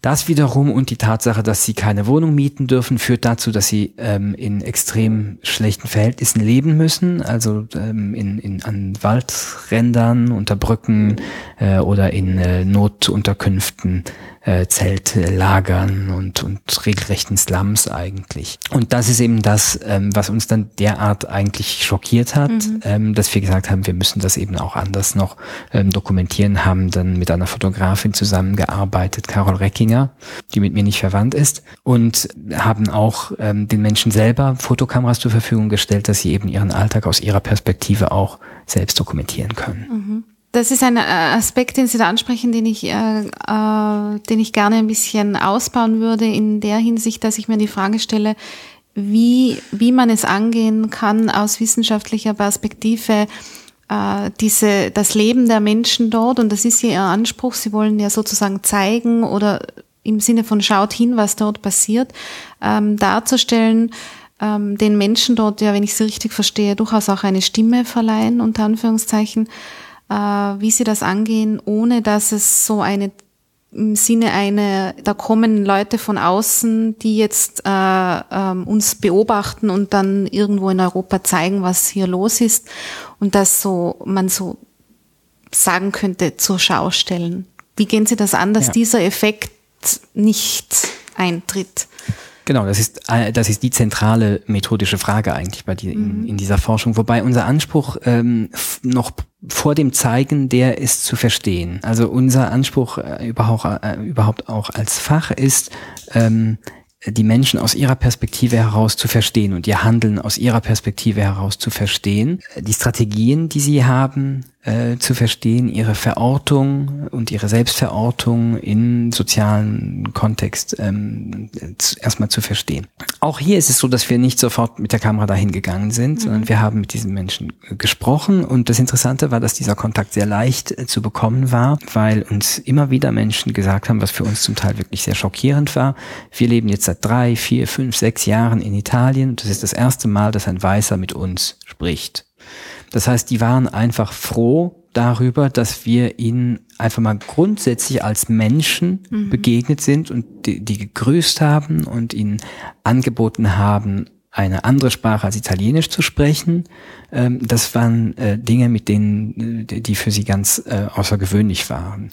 Das wiederum und die Tatsache, dass sie keine Wohnung mieten dürfen, führt dazu, dass sie ähm, in extrem schlechten Verhältnissen leben müssen, also ähm, in, in, an Waldrändern, unter Brücken äh, oder in äh, Notunterkünften äh, Zeltlagern und, und regelrechten Slums eigentlich. Und das ist eben das, ähm, was uns dann derart eigentlich schockiert hat, mhm. ähm, dass wir gesagt haben, wir müssen das eben auch anders noch ähm, dokumentieren, haben dann mit einer Fotografin zusammengearbeitet, Carol Reckinger, die mit mir nicht verwandt ist, und haben auch ähm, den Menschen selber Fotokameras zur Verfügung gestellt, dass sie eben ihren Alltag aus ihrer Perspektive auch selbst dokumentieren können. Mhm. Das ist ein äh, Aspekt, den Sie da ansprechen, den ich, äh, äh, den ich gerne ein bisschen ausbauen würde, in der Hinsicht, dass ich mir die Frage stelle, wie, wie man es angehen kann, aus wissenschaftlicher Perspektive äh, diese, das Leben der Menschen dort, und das ist ja Ihr Anspruch, Sie wollen ja sozusagen zeigen oder im Sinne von schaut hin, was dort passiert, ähm, darzustellen, ähm, den Menschen dort, ja, wenn ich Sie richtig verstehe, durchaus auch eine Stimme verleihen, unter Anführungszeichen, wie sie das angehen, ohne dass es so eine im Sinne eine, da kommen Leute von außen, die jetzt äh, ähm, uns beobachten und dann irgendwo in Europa zeigen, was hier los ist und das so man so sagen könnte zur Schau stellen. Wie gehen Sie das an, dass ja. dieser Effekt nicht eintritt? Genau, das ist, äh, das ist die zentrale methodische Frage eigentlich bei dir in, mhm. in dieser Forschung. Wobei unser Anspruch ähm, noch vor dem Zeigen, der ist zu verstehen. Also unser Anspruch äh, überhaupt, äh, überhaupt auch als Fach ist, ähm, die Menschen aus ihrer Perspektive heraus zu verstehen und ihr Handeln aus ihrer Perspektive heraus zu verstehen, die Strategien, die sie haben, äh, zu verstehen, ihre Verortung und ihre Selbstverortung in sozialen Kontext ähm, erstmal zu verstehen. Auch hier ist es so, dass wir nicht sofort mit der Kamera dahin gegangen sind, mhm. sondern wir haben mit diesen Menschen gesprochen und das Interessante war, dass dieser Kontakt sehr leicht äh, zu bekommen war, weil uns immer wieder Menschen gesagt haben, was für uns zum Teil wirklich sehr schockierend war. Wir leben jetzt seit drei, vier, fünf, sechs Jahren in Italien. Das ist das erste Mal, dass ein Weißer mit uns spricht. Das heißt, die waren einfach froh darüber, dass wir ihnen einfach mal grundsätzlich als Menschen mhm. begegnet sind und die, die gegrüßt haben und ihnen angeboten haben, eine andere Sprache als Italienisch zu sprechen. Ähm, das waren äh, Dinge, mit denen, äh, die für sie ganz äh, außergewöhnlich waren.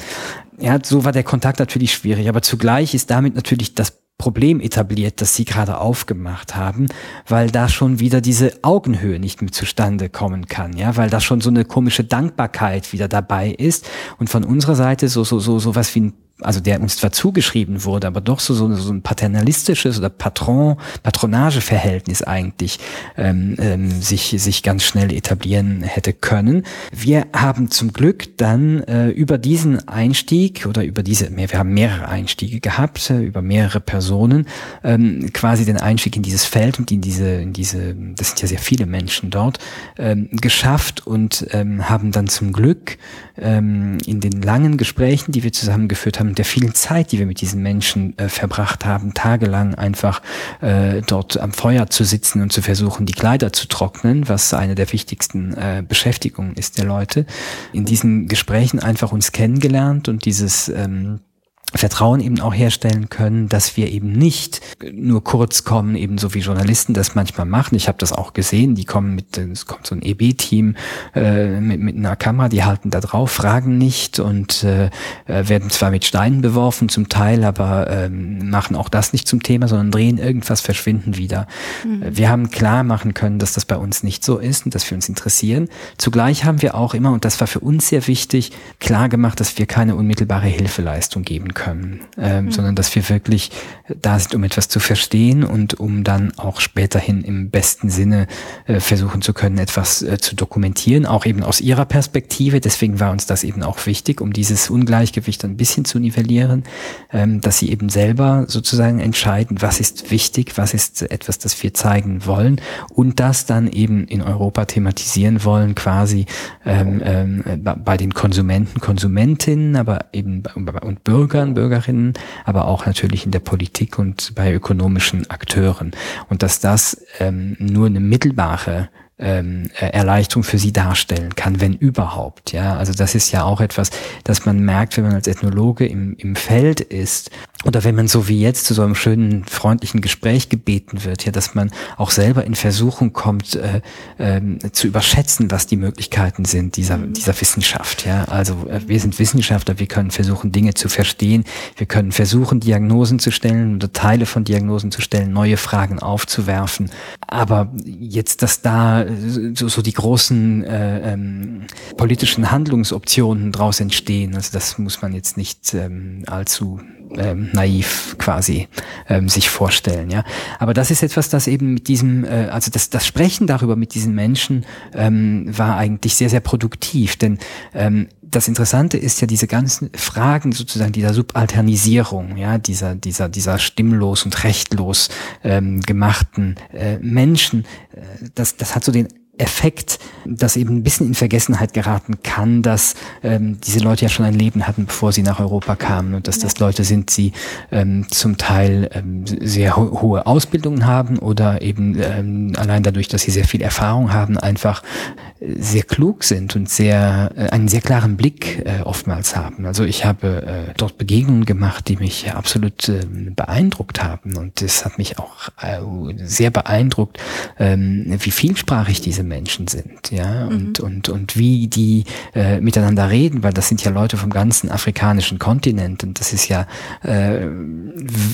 Ja, so war der Kontakt natürlich schwierig, aber zugleich ist damit natürlich das Problem etabliert, das Sie gerade aufgemacht haben, weil da schon wieder diese Augenhöhe nicht mehr zustande kommen kann, ja, weil da schon so eine komische Dankbarkeit wieder dabei ist. Und von unserer Seite so so so so was wie ein also der uns zwar zugeschrieben wurde, aber doch so, so, so ein paternalistisches oder Patron, Patronageverhältnis eigentlich ähm, ähm, sich, sich ganz schnell etablieren hätte können. Wir haben zum Glück dann äh, über diesen Einstieg oder über diese, wir haben mehrere Einstiege gehabt, äh, über mehrere Personen, ähm, quasi den Einstieg in dieses Feld und in diese, in diese, das sind ja sehr viele Menschen dort, ähm, geschafft und ähm, haben dann zum Glück ähm, in den langen Gesprächen, die wir zusammen geführt haben, der vielen Zeit, die wir mit diesen Menschen äh, verbracht haben, tagelang einfach äh, dort am Feuer zu sitzen und zu versuchen, die Kleider zu trocknen, was eine der wichtigsten äh, Beschäftigungen ist der Leute, in diesen Gesprächen einfach uns kennengelernt und dieses ähm, Vertrauen eben auch herstellen können, dass wir eben nicht nur kurz kommen, eben so wie Journalisten das manchmal machen. Ich habe das auch gesehen, die kommen mit, es kommt so ein EB-Team äh, mit, mit einer Kamera, die halten da drauf, fragen nicht und äh, werden zwar mit Steinen beworfen zum Teil, aber äh, machen auch das nicht zum Thema, sondern drehen irgendwas, verschwinden wieder. Mhm. Wir haben klar machen können, dass das bei uns nicht so ist und dass wir uns interessieren. Zugleich haben wir auch immer, und das war für uns sehr wichtig, klar gemacht, dass wir keine unmittelbare Hilfeleistung geben können können, ähm, mhm. sondern dass wir wirklich da sind, um etwas zu verstehen und um dann auch späterhin im besten Sinne äh, versuchen zu können, etwas äh, zu dokumentieren, auch eben aus ihrer Perspektive. Deswegen war uns das eben auch wichtig, um dieses Ungleichgewicht ein bisschen zu nivellieren, ähm, dass sie eben selber sozusagen entscheiden, was ist wichtig, was ist etwas, das wir zeigen wollen und das dann eben in Europa thematisieren wollen, quasi ähm, ähm, bei den Konsumenten, Konsumentinnen, aber eben und Bürgern, Bürgerinnen, aber auch natürlich in der Politik und bei ökonomischen Akteuren. Und dass das ähm, nur eine mittelbare ähm, Erleichterung für sie darstellen kann, wenn überhaupt. Ja, also das ist ja auch etwas, dass man merkt, wenn man als Ethnologe im, im Feld ist oder wenn man so wie jetzt zu so einem schönen freundlichen Gespräch gebeten wird, ja, dass man auch selber in Versuchung kommt, äh, äh, zu überschätzen, was die Möglichkeiten sind dieser mhm. dieser Wissenschaft. Ja, also äh, wir sind Wissenschaftler, wir können versuchen Dinge zu verstehen, wir können versuchen Diagnosen zu stellen oder Teile von Diagnosen zu stellen, neue Fragen aufzuwerfen, aber jetzt, dass da so, so die großen äh, ähm, politischen Handlungsoptionen daraus entstehen. Also das muss man jetzt nicht ähm, allzu ähm, naiv quasi ähm, sich vorstellen, ja. Aber das ist etwas, das eben mit diesem, äh, also das, das Sprechen darüber mit diesen Menschen ähm, war eigentlich sehr, sehr produktiv, denn ähm, das Interessante ist ja diese ganzen Fragen sozusagen dieser Subalternisierung, ja, dieser, dieser, dieser stimmlos und rechtlos ähm, gemachten äh, Menschen, äh, das, das hat so den Effekt, das eben ein bisschen in Vergessenheit geraten kann, dass ähm, diese Leute ja schon ein Leben hatten, bevor sie nach Europa kamen und dass das Leute sind, die ähm, zum Teil ähm, sehr ho hohe Ausbildungen haben oder eben ähm, allein dadurch, dass sie sehr viel Erfahrung haben, einfach äh, sehr klug sind und sehr äh, einen sehr klaren Blick äh, oftmals haben. Also ich habe äh, dort Begegnungen gemacht, die mich absolut äh, beeindruckt haben und es hat mich auch äh, sehr beeindruckt, äh, wie vielsprachig diese Menschen sind, ja, mhm. und, und, und wie die äh, miteinander reden, weil das sind ja Leute vom ganzen afrikanischen Kontinent und das ist ja äh,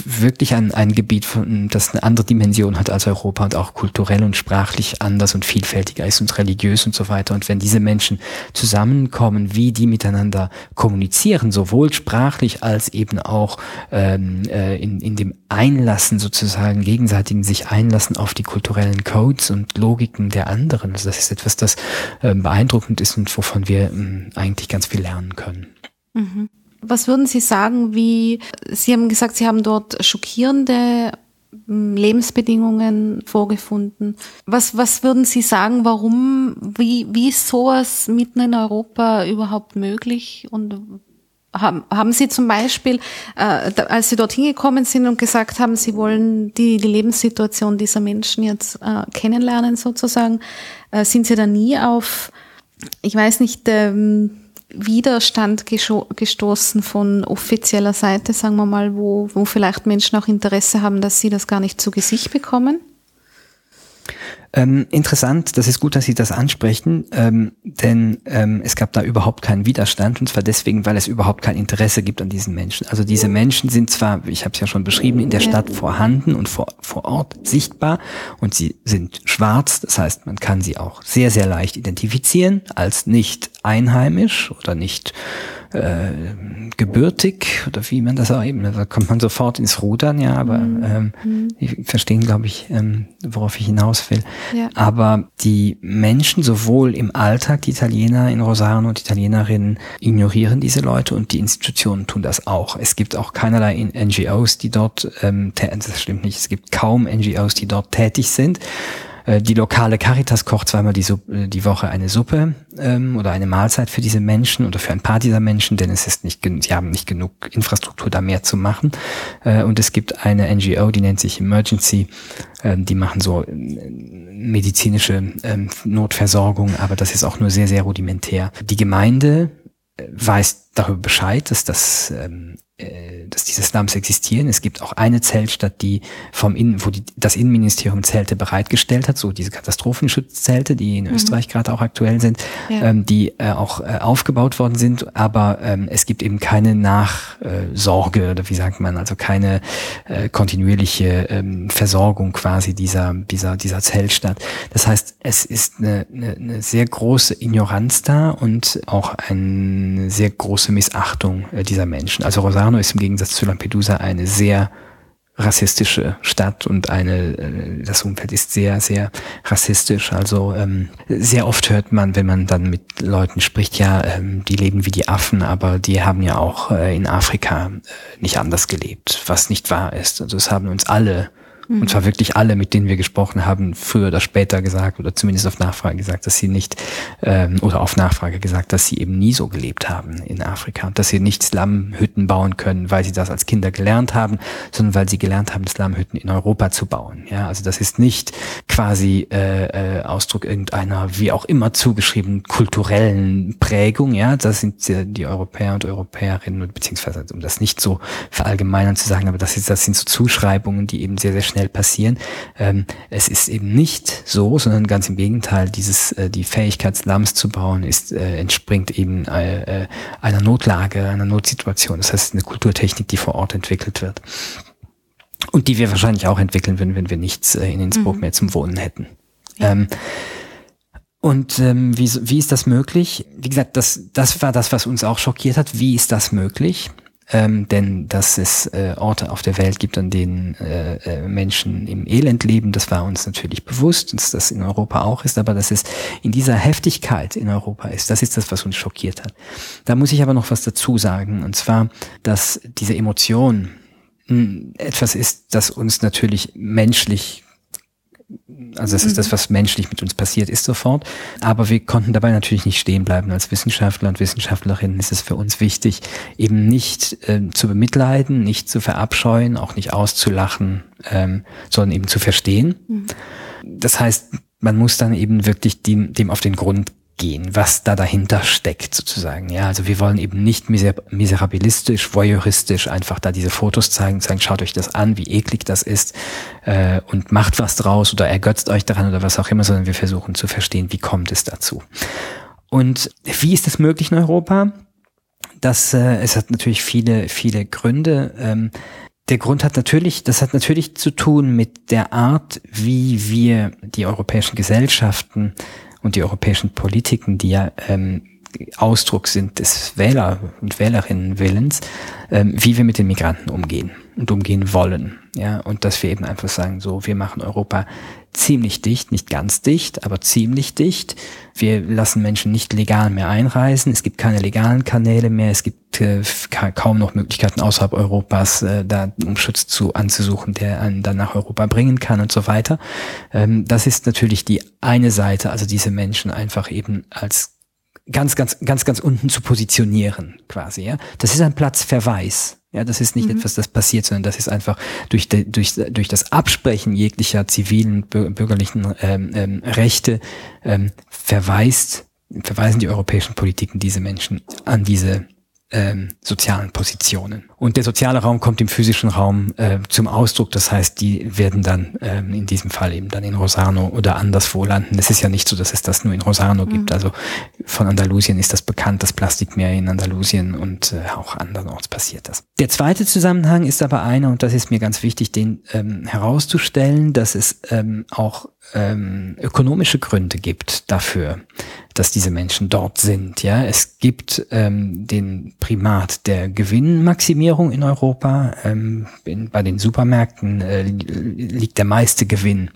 wirklich ein, ein Gebiet, von, das eine andere Dimension hat als Europa und auch kulturell und sprachlich anders und vielfältiger ist und religiös und so weiter. Und wenn diese Menschen zusammenkommen, wie die miteinander kommunizieren, sowohl sprachlich als eben auch ähm, äh, in, in dem Einlassen sozusagen, gegenseitigen sich einlassen auf die kulturellen Codes und Logiken der anderen, anderen. Also das ist etwas, das äh, beeindruckend ist und wovon wir äh, eigentlich ganz viel lernen können. Mhm. Was würden Sie sagen, wie, Sie haben gesagt, Sie haben dort schockierende hm, Lebensbedingungen vorgefunden. Was, was würden Sie sagen, warum, wie, wie ist sowas mitten in Europa überhaupt möglich und haben, haben Sie zum Beispiel, äh, als Sie dorthin gekommen sind und gesagt haben, Sie wollen die, die Lebenssituation dieser Menschen jetzt äh, kennenlernen sozusagen, äh, sind Sie da nie auf, ich weiß nicht, ähm, Widerstand gestoßen von offizieller Seite, sagen wir mal, wo, wo vielleicht Menschen auch Interesse haben, dass sie das gar nicht zu Gesicht bekommen? Ähm, interessant, das ist gut, dass Sie das ansprechen, ähm, denn ähm, es gab da überhaupt keinen Widerstand und zwar deswegen, weil es überhaupt kein Interesse gibt an diesen Menschen. Also diese Menschen sind zwar, ich habe es ja schon beschrieben, in der Stadt vorhanden und vor, vor Ort sichtbar und sie sind schwarz, das heißt, man kann sie auch sehr, sehr leicht identifizieren als nicht einheimisch oder nicht äh, gebürtig oder wie man das auch eben, da kommt man sofort ins Rudern, ja, aber mhm. ähm, mhm. verstehen, glaube ich, ähm, worauf ich hinaus will. Ja. Aber die Menschen, sowohl im Alltag, die Italiener in Rosarno und Italienerinnen, ignorieren diese Leute und die Institutionen tun das auch. Es gibt auch keinerlei NGOs, die dort, ähm, das stimmt nicht, es gibt kaum NGOs, die dort tätig sind. Äh, die lokale Caritas kocht zweimal die, Suppe, äh, die Woche eine Suppe ähm, oder eine Mahlzeit für diese Menschen oder für ein paar dieser Menschen, denn es ist nicht, sie haben nicht genug Infrastruktur, da mehr zu machen. Äh, und es gibt eine NGO, die nennt sich Emergency, äh, die machen so äh, medizinische äh, Notversorgung, aber das ist auch nur sehr, sehr rudimentär. Die Gemeinde weiß darüber Bescheid, dass das ähm, äh, dass diese Slums existieren. Es gibt auch eine Zeltstadt, die vom Innen, wo die, das Innenministerium Zelte bereitgestellt hat, so diese Katastrophenschutzzelte, die in mhm. Österreich gerade auch aktuell sind, ja. ähm, die äh, auch äh, aufgebaut worden sind, aber ähm, es gibt eben keine Nachsorge äh, oder wie sagt man, also keine äh, kontinuierliche ähm, Versorgung quasi dieser dieser dieser Zeltstadt. Das heißt, es ist eine, eine, eine sehr große Ignoranz da und auch eine sehr große Missachtung äh, dieser Menschen. Also Milano ist im Gegensatz zu Lampedusa eine sehr rassistische Stadt und eine, äh, das Umfeld ist sehr, sehr rassistisch. Also ähm, sehr oft hört man, wenn man dann mit Leuten spricht, ja, ähm, die leben wie die Affen, aber die haben ja auch äh, in Afrika äh, nicht anders gelebt, was nicht wahr ist. Also es haben uns alle und zwar wirklich alle, mit denen wir gesprochen haben, früher oder später gesagt oder zumindest auf Nachfrage gesagt, dass sie nicht ähm, oder auf Nachfrage gesagt, dass sie eben nie so gelebt haben in Afrika dass sie nicht Slumhütten bauen können, weil sie das als Kinder gelernt haben, sondern weil sie gelernt haben, Slumhütten in Europa zu bauen. Ja, also das ist nicht quasi äh, äh, Ausdruck irgendeiner wie auch immer zugeschriebenen kulturellen Prägung. Ja, das sind die Europäer und Europäerinnen beziehungsweise um das nicht so verallgemeinern zu sagen, aber das ist das sind so Zuschreibungen, die eben sehr sehr schnell schnell passieren. Ähm, es ist eben nicht so, sondern ganz im Gegenteil, dieses, äh, die Fähigkeit, Slums zu bauen, ist, äh, entspringt eben äh, äh, einer Notlage, einer Notsituation. Das heißt, eine Kulturtechnik, die vor Ort entwickelt wird. Und die wir wahrscheinlich auch entwickeln würden, wenn wir nichts äh, in Innsbruck mhm. mehr zum Wohnen hätten. Ja. Ähm, und ähm, wie, wie ist das möglich? Wie gesagt, das, das war das, was uns auch schockiert hat. Wie ist das möglich? Ähm, denn dass es äh, Orte auf der Welt gibt, an denen äh, äh, Menschen im Elend leben, das war uns natürlich bewusst, dass das in Europa auch ist, aber dass es in dieser Heftigkeit in Europa ist, das ist das, was uns schockiert hat. Da muss ich aber noch was dazu sagen, und zwar, dass diese Emotion hm, etwas ist, das uns natürlich menschlich also das ist das, mhm. was menschlich mit uns passiert ist sofort. Aber wir konnten dabei natürlich nicht stehen bleiben. Als Wissenschaftler und Wissenschaftlerinnen ist es für uns wichtig, eben nicht äh, zu bemitleiden, nicht zu verabscheuen, auch nicht auszulachen, ähm, sondern eben zu verstehen. Mhm. Das heißt, man muss dann eben wirklich dem, dem auf den Grund gehen, was da dahinter steckt sozusagen. Ja, also wir wollen eben nicht miser miserabilistisch, voyeuristisch einfach da diese Fotos zeigen, sagen, schaut euch das an, wie eklig das ist äh, und macht was draus oder ergötzt euch daran oder was auch immer, sondern wir versuchen zu verstehen, wie kommt es dazu. Und wie ist das möglich in Europa? Das, äh, es hat natürlich viele, viele Gründe. Ähm, der Grund hat natürlich, das hat natürlich zu tun mit der Art, wie wir die europäischen Gesellschaften und die europäischen Politiken, die ja ähm, Ausdruck sind des Wähler- und Wählerinnenwillens, ähm, wie wir mit den Migranten umgehen und umgehen wollen. Ja, und dass wir eben einfach sagen, so, wir machen Europa ziemlich dicht, nicht ganz dicht, aber ziemlich dicht. Wir lassen Menschen nicht legal mehr einreisen. Es gibt keine legalen Kanäle mehr. Es gibt äh, kaum noch Möglichkeiten außerhalb Europas, äh, da um Schutz zu anzusuchen, der einen dann nach Europa bringen kann und so weiter. Ähm, das ist natürlich die eine Seite, also diese Menschen einfach eben als ganz, ganz, ganz, ganz unten zu positionieren, quasi, ja. Das ist ein Platzverweis. Ja, das ist nicht mhm. etwas, das passiert, sondern das ist einfach durch, de, durch, durch das Absprechen jeglicher zivilen, bürgerlichen ähm, ähm, Rechte ähm, verweist, verweisen die europäischen Politiken diese Menschen an diese ähm, sozialen Positionen. Und der soziale Raum kommt im physischen Raum äh, zum Ausdruck. Das heißt, die werden dann ähm, in diesem Fall eben dann in Rosano oder anderswo landen. Es ist ja nicht so, dass es das nur in Rosano mhm. gibt. Also von Andalusien ist das bekannt, das Plastikmeer in Andalusien und äh, auch andernorts passiert das. Der zweite Zusammenhang ist aber einer, und das ist mir ganz wichtig, den ähm, herauszustellen, dass es ähm, auch ähm, ökonomische Gründe gibt dafür, dass diese Menschen dort sind. Ja, es gibt ähm, den Primat der Gewinnmaximierung in Europa. Ähm, in, bei den Supermärkten äh, liegt der meiste Gewinn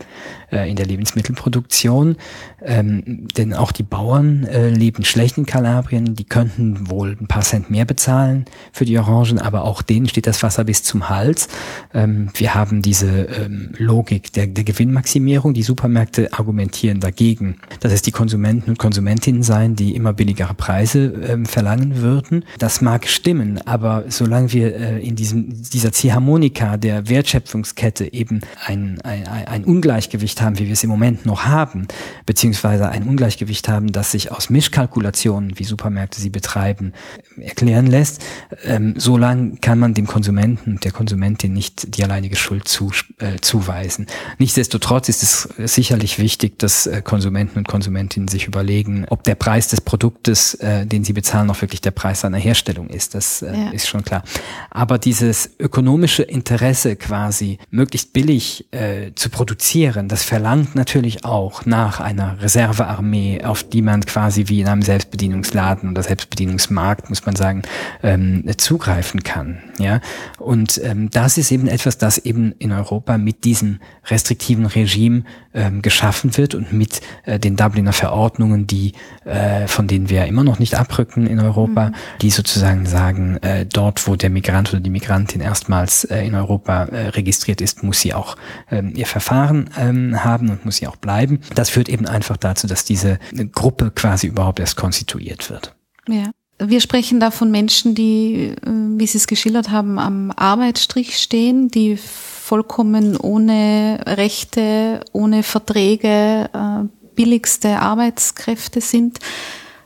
äh, in der Lebensmittelproduktion. Ähm, denn auch die Bauern äh, leben schlecht in Kalabrien. Die könnten wohl ein paar Cent mehr bezahlen für die Orangen, aber auch denen steht das Wasser bis zum Hals. Ähm, wir haben diese ähm, Logik der, der Gewinnmaximierung. Die Supermärkte argumentieren dagegen, dass es die Konsumenten und Konsumentinnen seien, die immer billigere Preise ähm, verlangen würden. Das mag stimmen, aber solange wir äh, in diesem, dieser Ziehharmonika der Wertschöpfungskette eben ein, ein, ein Ungleichgewicht haben, wie wir es im Moment noch haben, beziehungsweise ein Ungleichgewicht haben, das sich aus Mischkalkulationen, wie Supermärkte sie betreiben, erklären lässt, ähm, solange kann man dem Konsumenten und der Konsumentin nicht die alleinige Schuld zu, äh, zuweisen. Nichtsdestotrotz ist es sicherlich wichtig, dass äh, Konsumenten und Konsumentinnen sich überlegen, ob der Preis des Produktes, äh, den sie bezahlen, auch wirklich der Preis seiner Herstellung ist. Das äh, ja. ist schon klar. Aber dieses ökonomische Interesse quasi möglichst billig äh, zu produzieren, das verlangt natürlich auch nach einer Reservearmee, auf die man quasi wie in einem Selbstbedienungsladen oder Selbstbedienungsmarkt, muss man sagen, ähm, zugreifen kann. Ja, und ähm, das ist eben etwas, das eben in Europa mit diesem restriktiven Regime ähm, geschaffen wird und mit äh, den Dubliner Verordnungen, die äh, von denen wir immer noch nicht abrücken in Europa, mhm. die sozusagen sagen, äh, dort, wo der Migrant oder die Migrantin erstmals äh, in Europa äh, registriert ist, muss sie auch ähm, ihr Verfahren ähm, haben und muss sie auch bleiben. Das führt eben einfach dazu, dass diese Gruppe quasi überhaupt erst konstituiert wird. Ja. Wir sprechen da von Menschen, die, äh, wie Sie es geschildert haben, am Arbeitsstrich stehen, die vollkommen ohne Rechte, ohne Verträge, äh, billigste Arbeitskräfte sind.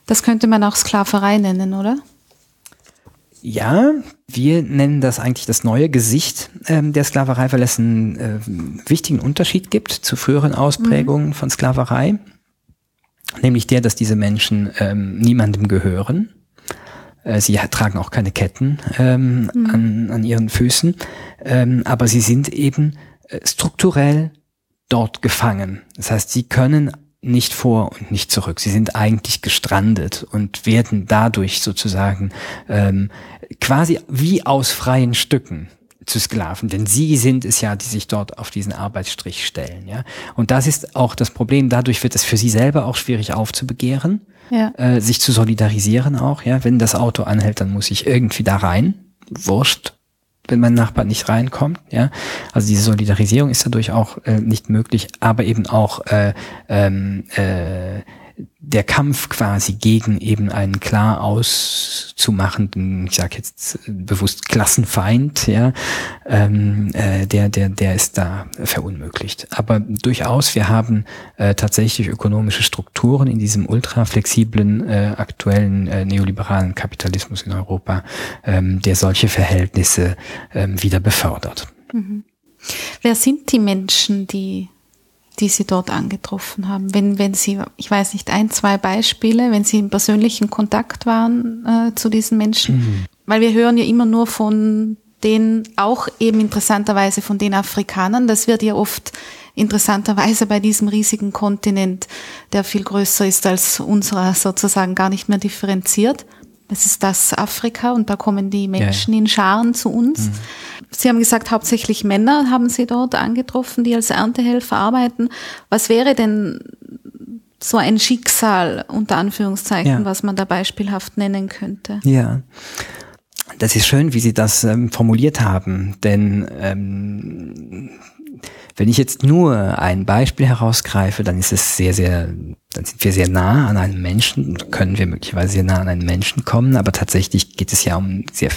Das könnte man auch Sklaverei nennen, oder? Ja, wir nennen das eigentlich das neue Gesicht ähm, der Sklaverei, weil es einen äh, wichtigen Unterschied gibt zu früheren Ausprägungen mhm. von Sklaverei. Nämlich der, dass diese Menschen ähm, niemandem gehören. Äh, sie tragen auch keine Ketten ähm, mhm. an, an ihren Füßen, ähm, aber sie sind eben äh, strukturell dort gefangen. Das heißt, sie können nicht vor und nicht zurück. Sie sind eigentlich gestrandet und werden dadurch sozusagen ähm, quasi wie aus freien Stücken zu Sklaven, denn sie sind es ja, die sich dort auf diesen Arbeitsstrich stellen, ja. Und das ist auch das Problem. Dadurch wird es für sie selber auch schwierig aufzubegehren, ja. äh, sich zu solidarisieren auch, ja. Wenn das Auto anhält, dann muss ich irgendwie da rein. Wurscht, wenn mein Nachbar nicht reinkommt. Ja, also diese Solidarisierung ist dadurch auch äh, nicht möglich, aber eben auch äh, ähm, äh, der Kampf quasi gegen eben einen klar auszumachenden, ich sage jetzt bewusst Klassenfeind, ja, ähm, äh, der, der, der ist da verunmöglicht. Aber durchaus, wir haben äh, tatsächlich ökonomische Strukturen in diesem ultraflexiblen, äh, aktuellen äh, neoliberalen Kapitalismus in Europa, ähm, der solche Verhältnisse ähm, wieder befördert. Mhm. Wer sind die Menschen, die die Sie dort angetroffen haben? Wenn, wenn Sie, ich weiß nicht, ein, zwei Beispiele, wenn Sie im persönlichen Kontakt waren äh, zu diesen Menschen, mhm. weil wir hören ja immer nur von den, auch eben interessanterweise von den Afrikanern, das wird ja oft interessanterweise bei diesem riesigen Kontinent, der viel größer ist als unserer, sozusagen gar nicht mehr differenziert. Das ist das Afrika und da kommen die Menschen ja. in Scharen zu uns. Mhm. Sie haben gesagt, hauptsächlich Männer haben Sie dort angetroffen, die als Erntehelfer arbeiten. Was wäre denn so ein Schicksal unter Anführungszeichen, ja. was man da beispielhaft nennen könnte? Ja. Das ist schön, wie Sie das ähm, formuliert haben, denn ähm, wenn ich jetzt nur ein Beispiel herausgreife, dann ist es sehr, sehr dann sind wir sehr nah an einem Menschen, können wir möglicherweise sehr nah an einen Menschen kommen, aber tatsächlich geht es ja um sehr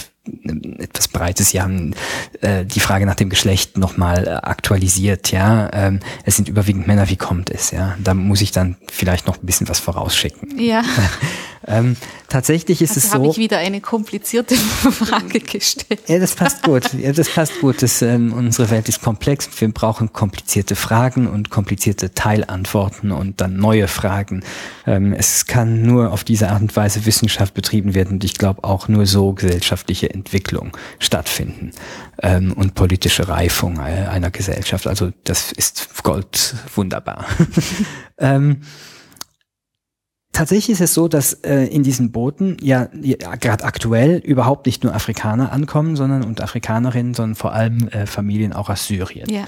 etwas Breites. Sie haben äh, die Frage nach dem Geschlecht nochmal äh, aktualisiert, ja. Ähm, es sind überwiegend Männer, wie kommt es, ja? Da muss ich dann vielleicht noch ein bisschen was vorausschicken. Ja. ähm, tatsächlich ist also es so. habe ich wieder eine komplizierte Frage gestellt. Ja, das passt gut. Ja, das passt gut. Das, ähm, unsere Welt ist komplex. Wir brauchen komplizierte Fragen und komplizierte Teilantworten und dann neue Fragen. Ähm, es kann nur auf diese Art und Weise Wissenschaft betrieben werden und ich glaube auch nur so gesellschaftliche Entwicklung stattfinden ähm, und politische Reifung einer Gesellschaft. Also das ist Gold wunderbar. ähm, Tatsächlich ist es so, dass äh, in diesen Booten ja, ja gerade aktuell überhaupt nicht nur Afrikaner ankommen, sondern und Afrikanerinnen, sondern vor allem äh, Familien auch aus Syrien. Ja.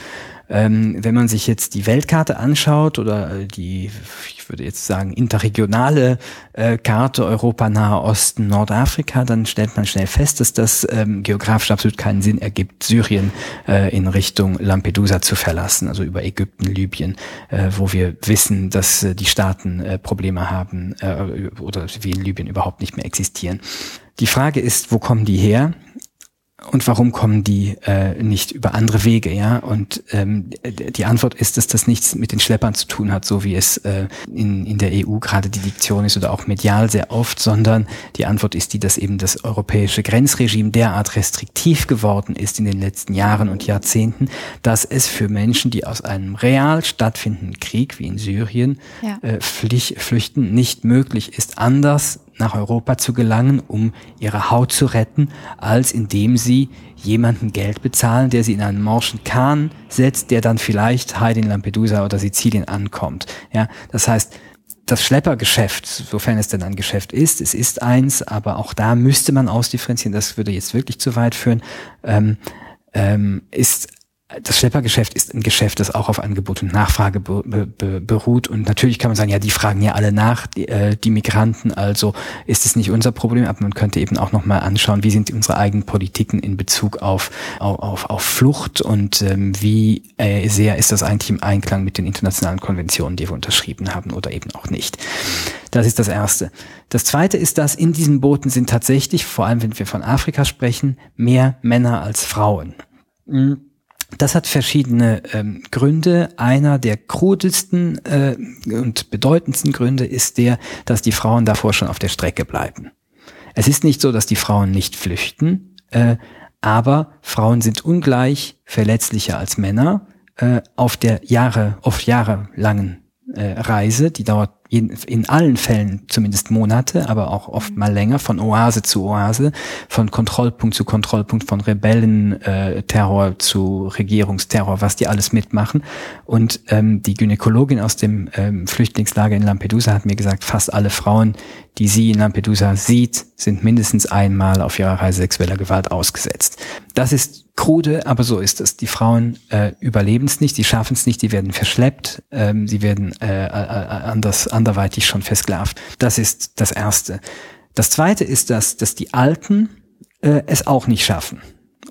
Ähm, wenn man sich jetzt die Weltkarte anschaut oder äh, die, ich würde jetzt sagen, interregionale äh, Karte Europa, Nahe Osten, Nordafrika, dann stellt man schnell fest, dass das ähm, geografisch absolut keinen Sinn ergibt, Syrien äh, in Richtung Lampedusa zu verlassen, also über Ägypten, Libyen, äh, wo wir wissen, dass äh, die Staaten äh, Probleme haben oder wie in Libyen überhaupt nicht mehr existieren. Die Frage ist, wo kommen die her? Und warum kommen die äh, nicht über andere Wege, ja? Und ähm, die Antwort ist, dass das nichts mit den Schleppern zu tun hat, so wie es äh, in, in der EU gerade die Diktion ist oder auch medial sehr oft, sondern die Antwort ist die, dass eben das europäische Grenzregime derart restriktiv geworden ist in den letzten Jahren und Jahrzehnten, dass es für Menschen, die aus einem real stattfindenden Krieg wie in Syrien ja. äh, flüchten, nicht möglich ist, anders nach Europa zu gelangen, um ihre Haut zu retten, als indem sie jemanden Geld bezahlen, der sie in einen morschen Kahn setzt, der dann vielleicht heil in Lampedusa oder Sizilien ankommt. Ja, das heißt, das Schleppergeschäft, sofern es denn ein Geschäft ist, es ist eins, aber auch da müsste man ausdifferenzieren, das würde jetzt wirklich zu weit führen, ähm, ähm, ist das Schleppergeschäft ist ein Geschäft, das auch auf Angebot und Nachfrage be be beruht. Und natürlich kann man sagen, ja, die fragen ja alle nach, die, äh, die Migranten, also ist es nicht unser Problem, aber man könnte eben auch nochmal anschauen, wie sind unsere eigenen Politiken in Bezug auf, auf, auf, Flucht und ähm, wie äh, sehr ist das eigentlich im Einklang mit den internationalen Konventionen, die wir unterschrieben haben oder eben auch nicht. Das ist das Erste. Das Zweite ist, dass in diesen Booten sind tatsächlich, vor allem wenn wir von Afrika sprechen, mehr Männer als Frauen. Mhm das hat verschiedene ähm, Gründe. Einer der krudesten äh, und bedeutendsten Gründe ist der, dass die Frauen davor schon auf der Strecke bleiben. Es ist nicht so, dass die Frauen nicht flüchten, äh, aber Frauen sind ungleich verletzlicher als Männer äh, auf der Jahre, oft jahrelangen äh, Reise, die dauert in, in allen Fällen zumindest Monate, aber auch oft mal länger, von Oase zu Oase, von Kontrollpunkt zu Kontrollpunkt, von Rebellenterror äh, zu Regierungsterror, was die alles mitmachen. Und ähm, die Gynäkologin aus dem ähm, Flüchtlingslager in Lampedusa hat mir gesagt, fast alle Frauen, die sie in Lampedusa sieht, sind mindestens einmal auf ihrer Reise sexueller Gewalt ausgesetzt. Das ist krude, aber so ist es. Die Frauen äh, überleben es nicht, die schaffen es nicht, die werden verschleppt, ähm, sie werden äh, äh, anders, anderweitig schon versklavt. Das ist das Erste. Das Zweite ist, dass, dass die Alten äh, es auch nicht schaffen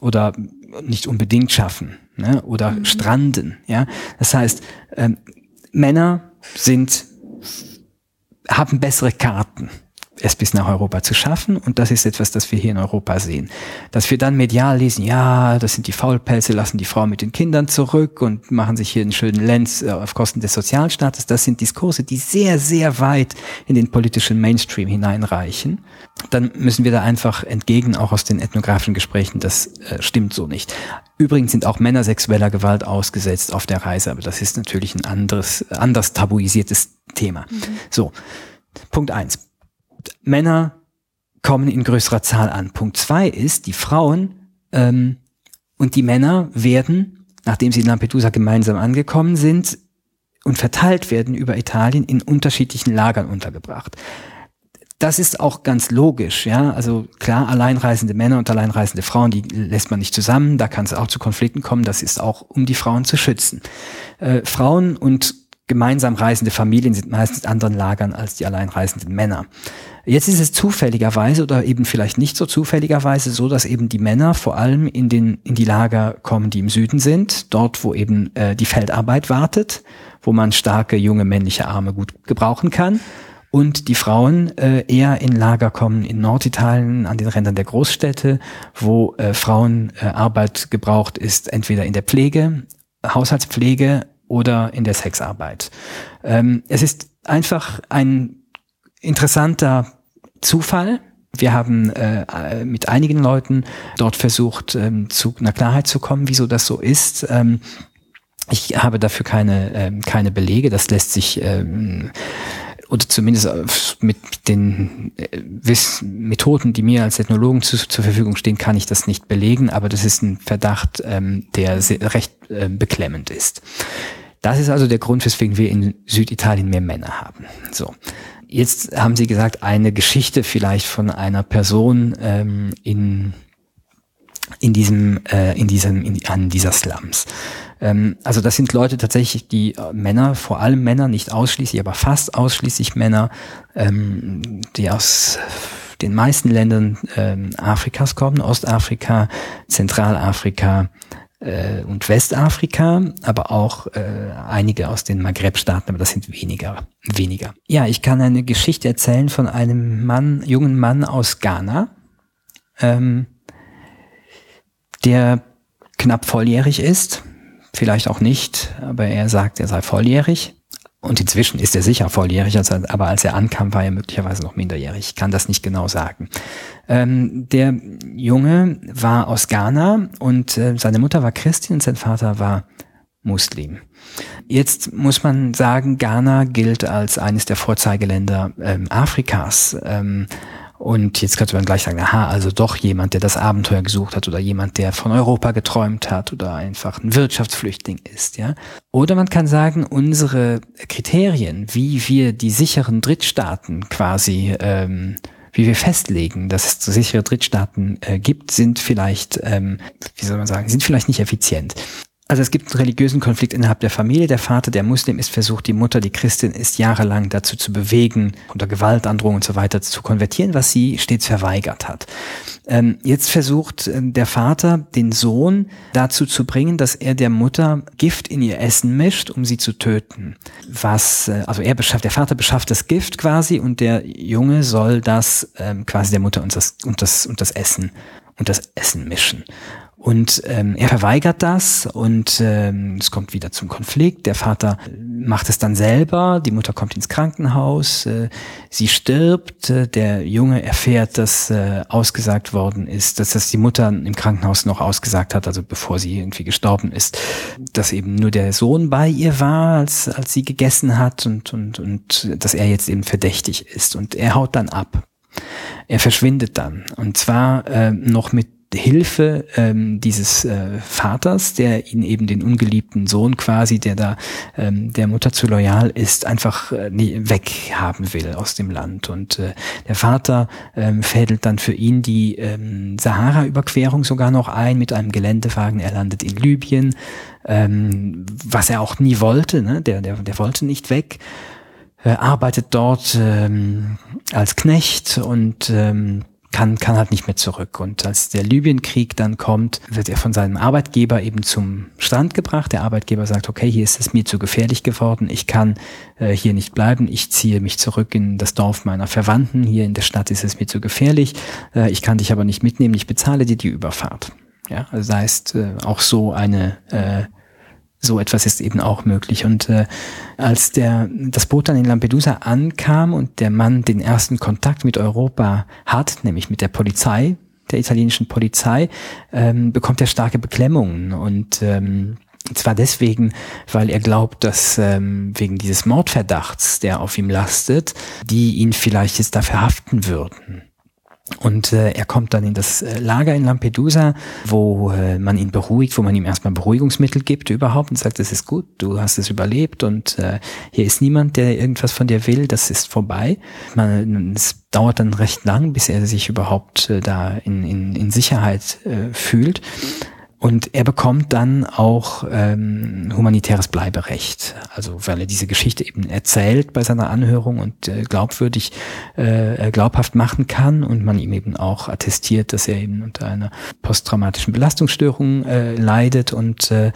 oder nicht unbedingt schaffen ne? oder mhm. stranden. Ja, das heißt, ähm, Männer sind haben bessere Karten es bis nach Europa zu schaffen. Und das ist etwas, das wir hier in Europa sehen. Dass wir dann medial lesen, ja, das sind die Faulpelze, lassen die Frau mit den Kindern zurück und machen sich hier einen schönen Lenz äh, auf Kosten des Sozialstaates. Das sind Diskurse, die sehr, sehr weit in den politischen Mainstream hineinreichen. Dann müssen wir da einfach entgegen, auch aus den ethnografischen Gesprächen, das äh, stimmt so nicht. Übrigens sind auch Männer sexueller Gewalt ausgesetzt auf der Reise, aber das ist natürlich ein anderes, anders tabuisiertes Thema. Mhm. So. Punkt eins. Männer kommen in größerer Zahl an. Punkt zwei ist, die Frauen ähm, und die Männer werden, nachdem sie in Lampedusa gemeinsam angekommen sind und verteilt werden über Italien, in unterschiedlichen Lagern untergebracht. Das ist auch ganz logisch, ja. Also klar, alleinreisende Männer und alleinreisende Frauen, die lässt man nicht zusammen. Da kann es auch zu Konflikten kommen. Das ist auch, um die Frauen zu schützen. Äh, Frauen und gemeinsam reisende Familien sind meistens in anderen Lagern als die alleinreisenden Männer. Jetzt ist es zufälligerweise oder eben vielleicht nicht so zufälligerweise so, dass eben die Männer vor allem in den in die Lager kommen, die im Süden sind, dort wo eben äh, die Feldarbeit wartet, wo man starke junge männliche Arme gut gebrauchen kann und die Frauen äh, eher in Lager kommen in Norditalien an den Rändern der Großstädte, wo äh, Frauenarbeit äh, gebraucht ist, entweder in der Pflege, Haushaltspflege oder in der Sexarbeit. Ähm, es ist einfach ein interessanter Zufall. Wir haben äh, mit einigen Leuten dort versucht, ähm, zu einer Klarheit zu kommen, wieso das so ist. Ähm, ich habe dafür keine, ähm, keine Belege. Das lässt sich ähm, oder zumindest mit den äh, Wiss Methoden, die mir als Ethnologen zu, zur Verfügung stehen, kann ich das nicht belegen, aber das ist ein Verdacht, ähm, der sehr, recht äh, beklemmend ist. Das ist also der Grund, weswegen wir in Süditalien mehr Männer haben. So. Jetzt haben Sie gesagt, eine Geschichte vielleicht von einer Person ähm, in in diesem äh, in diesem in, an dieser Slums. Ähm, also das sind Leute tatsächlich, die äh, Männer, vor allem Männer, nicht ausschließlich, aber fast ausschließlich Männer, ähm, die aus den meisten Ländern ähm, Afrikas kommen, Ostafrika, Zentralafrika, äh, und Westafrika, aber auch äh, einige aus den Maghreb-Staaten, aber das sind weniger, weniger. Ja, ich kann eine Geschichte erzählen von einem Mann, jungen Mann aus Ghana, ähm, der knapp volljährig ist, vielleicht auch nicht, aber er sagt, er sei volljährig und inzwischen ist er sicher volljährig, aber als er ankam, war er möglicherweise noch minderjährig. Ich kann das nicht genau sagen. Ähm, der Junge war aus Ghana und äh, seine Mutter war Christin und sein Vater war Muslim. Jetzt muss man sagen, Ghana gilt als eines der Vorzeigeländer ähm, Afrikas. Ähm, und jetzt könnte man gleich sagen, aha, also doch jemand, der das Abenteuer gesucht hat oder jemand, der von Europa geträumt hat oder einfach ein Wirtschaftsflüchtling ist, ja. Oder man kann sagen, unsere Kriterien, wie wir die sicheren Drittstaaten quasi ähm, wie wir festlegen, dass es sichere Drittstaaten äh, gibt, sind vielleicht, ähm, wie soll man sagen, sind vielleicht nicht effizient. Also es gibt einen religiösen Konflikt innerhalb der Familie. Der Vater, der Muslim ist versucht, die Mutter, die Christin ist jahrelang dazu zu bewegen, unter Gewaltandrohung und so weiter zu konvertieren, was sie stets verweigert hat. Ähm, jetzt versucht äh, der Vater, den Sohn dazu zu bringen, dass er der Mutter Gift in ihr Essen mischt, um sie zu töten. Was, äh, also er beschafft, der Vater beschafft das Gift quasi und der Junge soll das ähm, quasi der Mutter und das, und das, und das Essen und das Essen mischen. Und ähm, er verweigert das und ähm, es kommt wieder zum Konflikt. Der Vater macht es dann selber, die Mutter kommt ins Krankenhaus, äh, sie stirbt, äh, der Junge erfährt, dass äh, ausgesagt worden ist, dass das die Mutter im Krankenhaus noch ausgesagt hat, also bevor sie irgendwie gestorben ist, dass eben nur der Sohn bei ihr war, als, als sie gegessen hat und, und, und dass er jetzt eben verdächtig ist. Und er haut dann ab. Er verschwindet dann. Und zwar äh, noch mit Hilfe ähm, dieses äh, Vaters, der ihn eben den ungeliebten Sohn quasi, der da ähm, der Mutter zu loyal ist, einfach äh, weghaben will aus dem Land. Und äh, der Vater ähm, fädelt dann für ihn die ähm, Sahara-Überquerung sogar noch ein mit einem Geländewagen. Er landet in Libyen, ähm, was er auch nie wollte. Ne? Der, der, der wollte nicht weg. Er arbeitet dort ähm, als Knecht und ähm, kann, kann halt nicht mehr zurück. Und als der Libyenkrieg dann kommt, wird er von seinem Arbeitgeber eben zum Strand gebracht. Der Arbeitgeber sagt, okay, hier ist es mir zu gefährlich geworden, ich kann äh, hier nicht bleiben, ich ziehe mich zurück in das Dorf meiner Verwandten, hier in der Stadt ist es mir zu gefährlich, äh, ich kann dich aber nicht mitnehmen, ich bezahle dir die Überfahrt. Ja, also das heißt, äh, auch so eine äh, so etwas ist eben auch möglich. Und äh, als der, das Boot dann in Lampedusa ankam und der Mann den ersten Kontakt mit Europa hat, nämlich mit der Polizei, der italienischen Polizei, ähm, bekommt er starke Beklemmungen und ähm, zwar deswegen, weil er glaubt, dass ähm, wegen dieses Mordverdachts, der auf ihm lastet, die ihn vielleicht jetzt da verhaften würden. Und äh, er kommt dann in das äh, Lager in Lampedusa, wo äh, man ihn beruhigt, wo man ihm erstmal Beruhigungsmittel gibt überhaupt und sagt, es ist gut, du hast es überlebt und äh, hier ist niemand, der irgendwas von dir will, das ist vorbei. Man, es dauert dann recht lang, bis er sich überhaupt äh, da in, in, in Sicherheit äh, fühlt. Und er bekommt dann auch ähm, humanitäres Bleiberecht, also weil er diese Geschichte eben erzählt bei seiner Anhörung und äh, glaubwürdig, äh, glaubhaft machen kann und man ihm eben auch attestiert, dass er eben unter einer posttraumatischen Belastungsstörung äh, leidet und äh,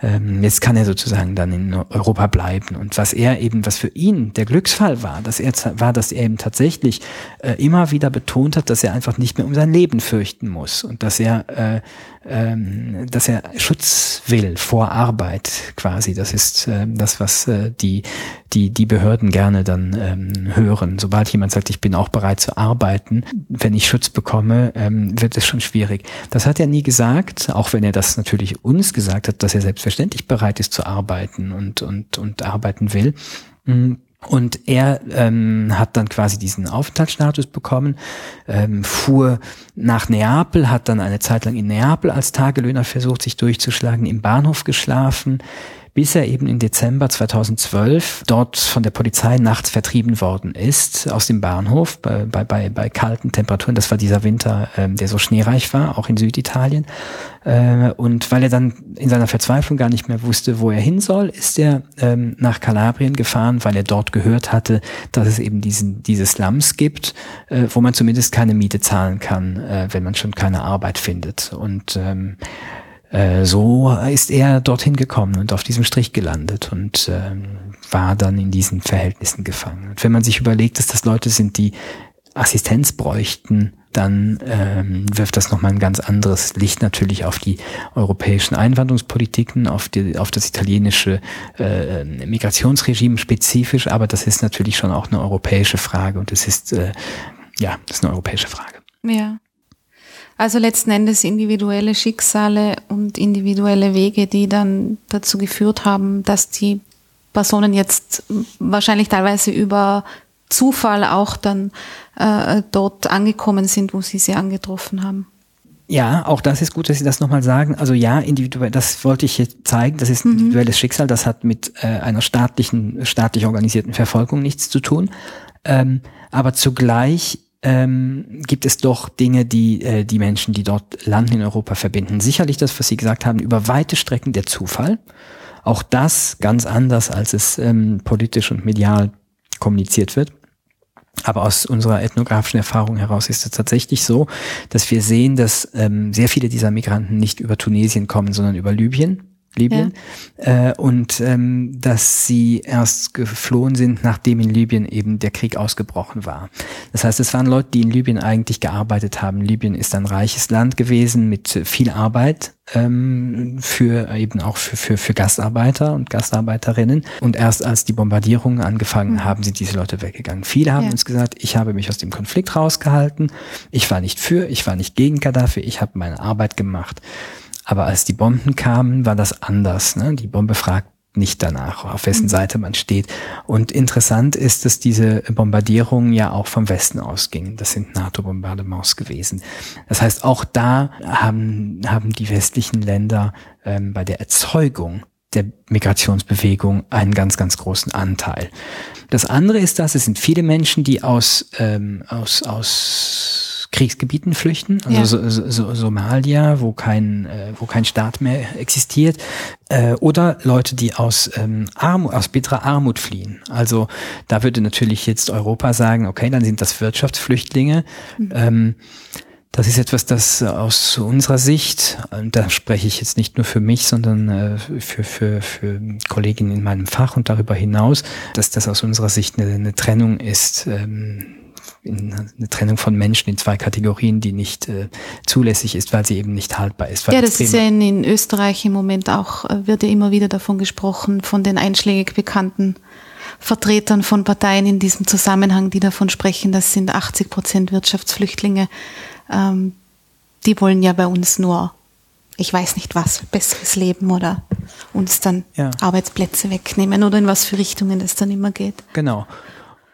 ähm, jetzt kann er sozusagen dann in Europa bleiben. Und was er eben, was für ihn der Glücksfall war, dass er war, dass er eben tatsächlich äh, immer wieder betont hat, dass er einfach nicht mehr um sein Leben fürchten muss und dass er äh, ähm, dass er Schutz will vor Arbeit quasi. Das ist äh, das, was äh, die, die, die Behörden gerne dann ähm, hören. Sobald jemand sagt, ich bin auch bereit zu arbeiten, wenn ich Schutz bekomme, ähm, wird es schon schwierig. Das hat er nie gesagt, auch wenn er das natürlich uns gesagt hat, dass er selbstverständlich bereit ist zu arbeiten und, und, und arbeiten will. Mhm und er ähm, hat dann quasi diesen Aufenthaltsstatus bekommen, ähm, fuhr nach Neapel, hat dann eine Zeit lang in Neapel als Tagelöhner versucht, sich durchzuschlagen, im Bahnhof geschlafen, bis er eben im Dezember 2012 dort von der Polizei nachts vertrieben worden ist aus dem Bahnhof bei, bei, bei, kalten Temperaturen. Das war dieser Winter, ähm, der so schneereich war, auch in Süditalien. Äh, und weil er dann in seiner Verzweiflung gar nicht mehr wusste, wo er hin soll, ist er ähm, nach Kalabrien gefahren, weil er dort gehört hatte, dass es eben diesen, diese Slums gibt, äh, wo man zumindest keine Miete zahlen kann, äh, wenn man schon keine Arbeit findet. Und ähm, äh, so ist er dorthin gekommen und auf diesem Strich gelandet und ähm, war dann in diesen Verhältnissen gefangen. Und wenn man sich überlegt, dass das Leute sind, die Assistenz bräuchten, dann ähm, wirft das nochmal ein ganz anderes Licht natürlich auf die europäischen Einwanderungspolitiken, auf, die, auf das italienische äh, Migrationsregime spezifisch, aber das ist natürlich schon auch eine europäische Frage und es ist, äh, ja, das ist eine europäische Frage. Ja. Also letzten Endes individuelle Schicksale und individuelle Wege, die dann dazu geführt haben, dass die Personen jetzt wahrscheinlich teilweise über Zufall auch dann äh, dort angekommen sind, wo sie sie angetroffen haben. Ja, auch das ist gut, dass Sie das nochmal sagen. Also ja, individuell, das wollte ich jetzt zeigen, das ist mhm. individuelles Schicksal, das hat mit äh, einer staatlichen, staatlich organisierten Verfolgung nichts zu tun. Ähm, aber zugleich ähm, gibt es doch Dinge, die äh, die Menschen, die dort landen in Europa, verbinden. Sicherlich das, was Sie gesagt haben, über weite Strecken der Zufall. Auch das ganz anders, als es ähm, politisch und medial kommuniziert wird. Aber aus unserer ethnografischen Erfahrung heraus ist es tatsächlich so, dass wir sehen, dass ähm, sehr viele dieser Migranten nicht über Tunesien kommen, sondern über Libyen. Libyen ja. äh, und ähm, dass sie erst geflohen sind, nachdem in Libyen eben der Krieg ausgebrochen war. Das heißt, es waren Leute, die in Libyen eigentlich gearbeitet haben. Libyen ist ein reiches Land gewesen mit viel Arbeit ähm, für eben auch für, für, für Gastarbeiter und Gastarbeiterinnen. Und erst als die Bombardierungen angefangen mhm. haben, sind diese Leute weggegangen. Viele haben ja. uns gesagt, ich habe mich aus dem Konflikt rausgehalten, ich war nicht für, ich war nicht gegen Gaddafi, ich habe meine Arbeit gemacht. Aber als die Bomben kamen, war das anders. Ne? Die Bombe fragt nicht danach, auf wessen mhm. Seite man steht. Und interessant ist, dass diese Bombardierungen ja auch vom Westen ausgingen. Das sind NATO-Bombardements gewesen. Das heißt, auch da haben, haben die westlichen Länder ähm, bei der Erzeugung der Migrationsbewegung einen ganz, ganz großen Anteil. Das andere ist, dass es sind viele Menschen, die aus, ähm, aus, aus Kriegsgebieten flüchten, also ja. so, so, so Somalia, wo kein, äh, wo kein Staat mehr existiert, äh, oder Leute, die aus ähm, Armut, aus bitterer Armut fliehen. Also da würde natürlich jetzt Europa sagen, okay, dann sind das Wirtschaftsflüchtlinge. Mhm. Ähm, das ist etwas, das aus unserer Sicht, da spreche ich jetzt nicht nur für mich, sondern äh, für, für, für Kolleginnen in meinem Fach und darüber hinaus, dass das aus unserer Sicht eine, eine Trennung ist. Ähm, eine Trennung von Menschen in zwei Kategorien, die nicht äh, zulässig ist, weil sie eben nicht haltbar ist. Ja, das ist ja in, in, Österreich im Moment auch, äh, wird ja immer wieder davon gesprochen, von den einschlägig bekannten Vertretern von Parteien in diesem Zusammenhang, die davon sprechen, das sind 80 Prozent Wirtschaftsflüchtlinge. Ähm, die wollen ja bei uns nur, ich weiß nicht was, besseres Leben oder uns dann ja. Arbeitsplätze wegnehmen oder in was für Richtungen das dann immer geht. Genau.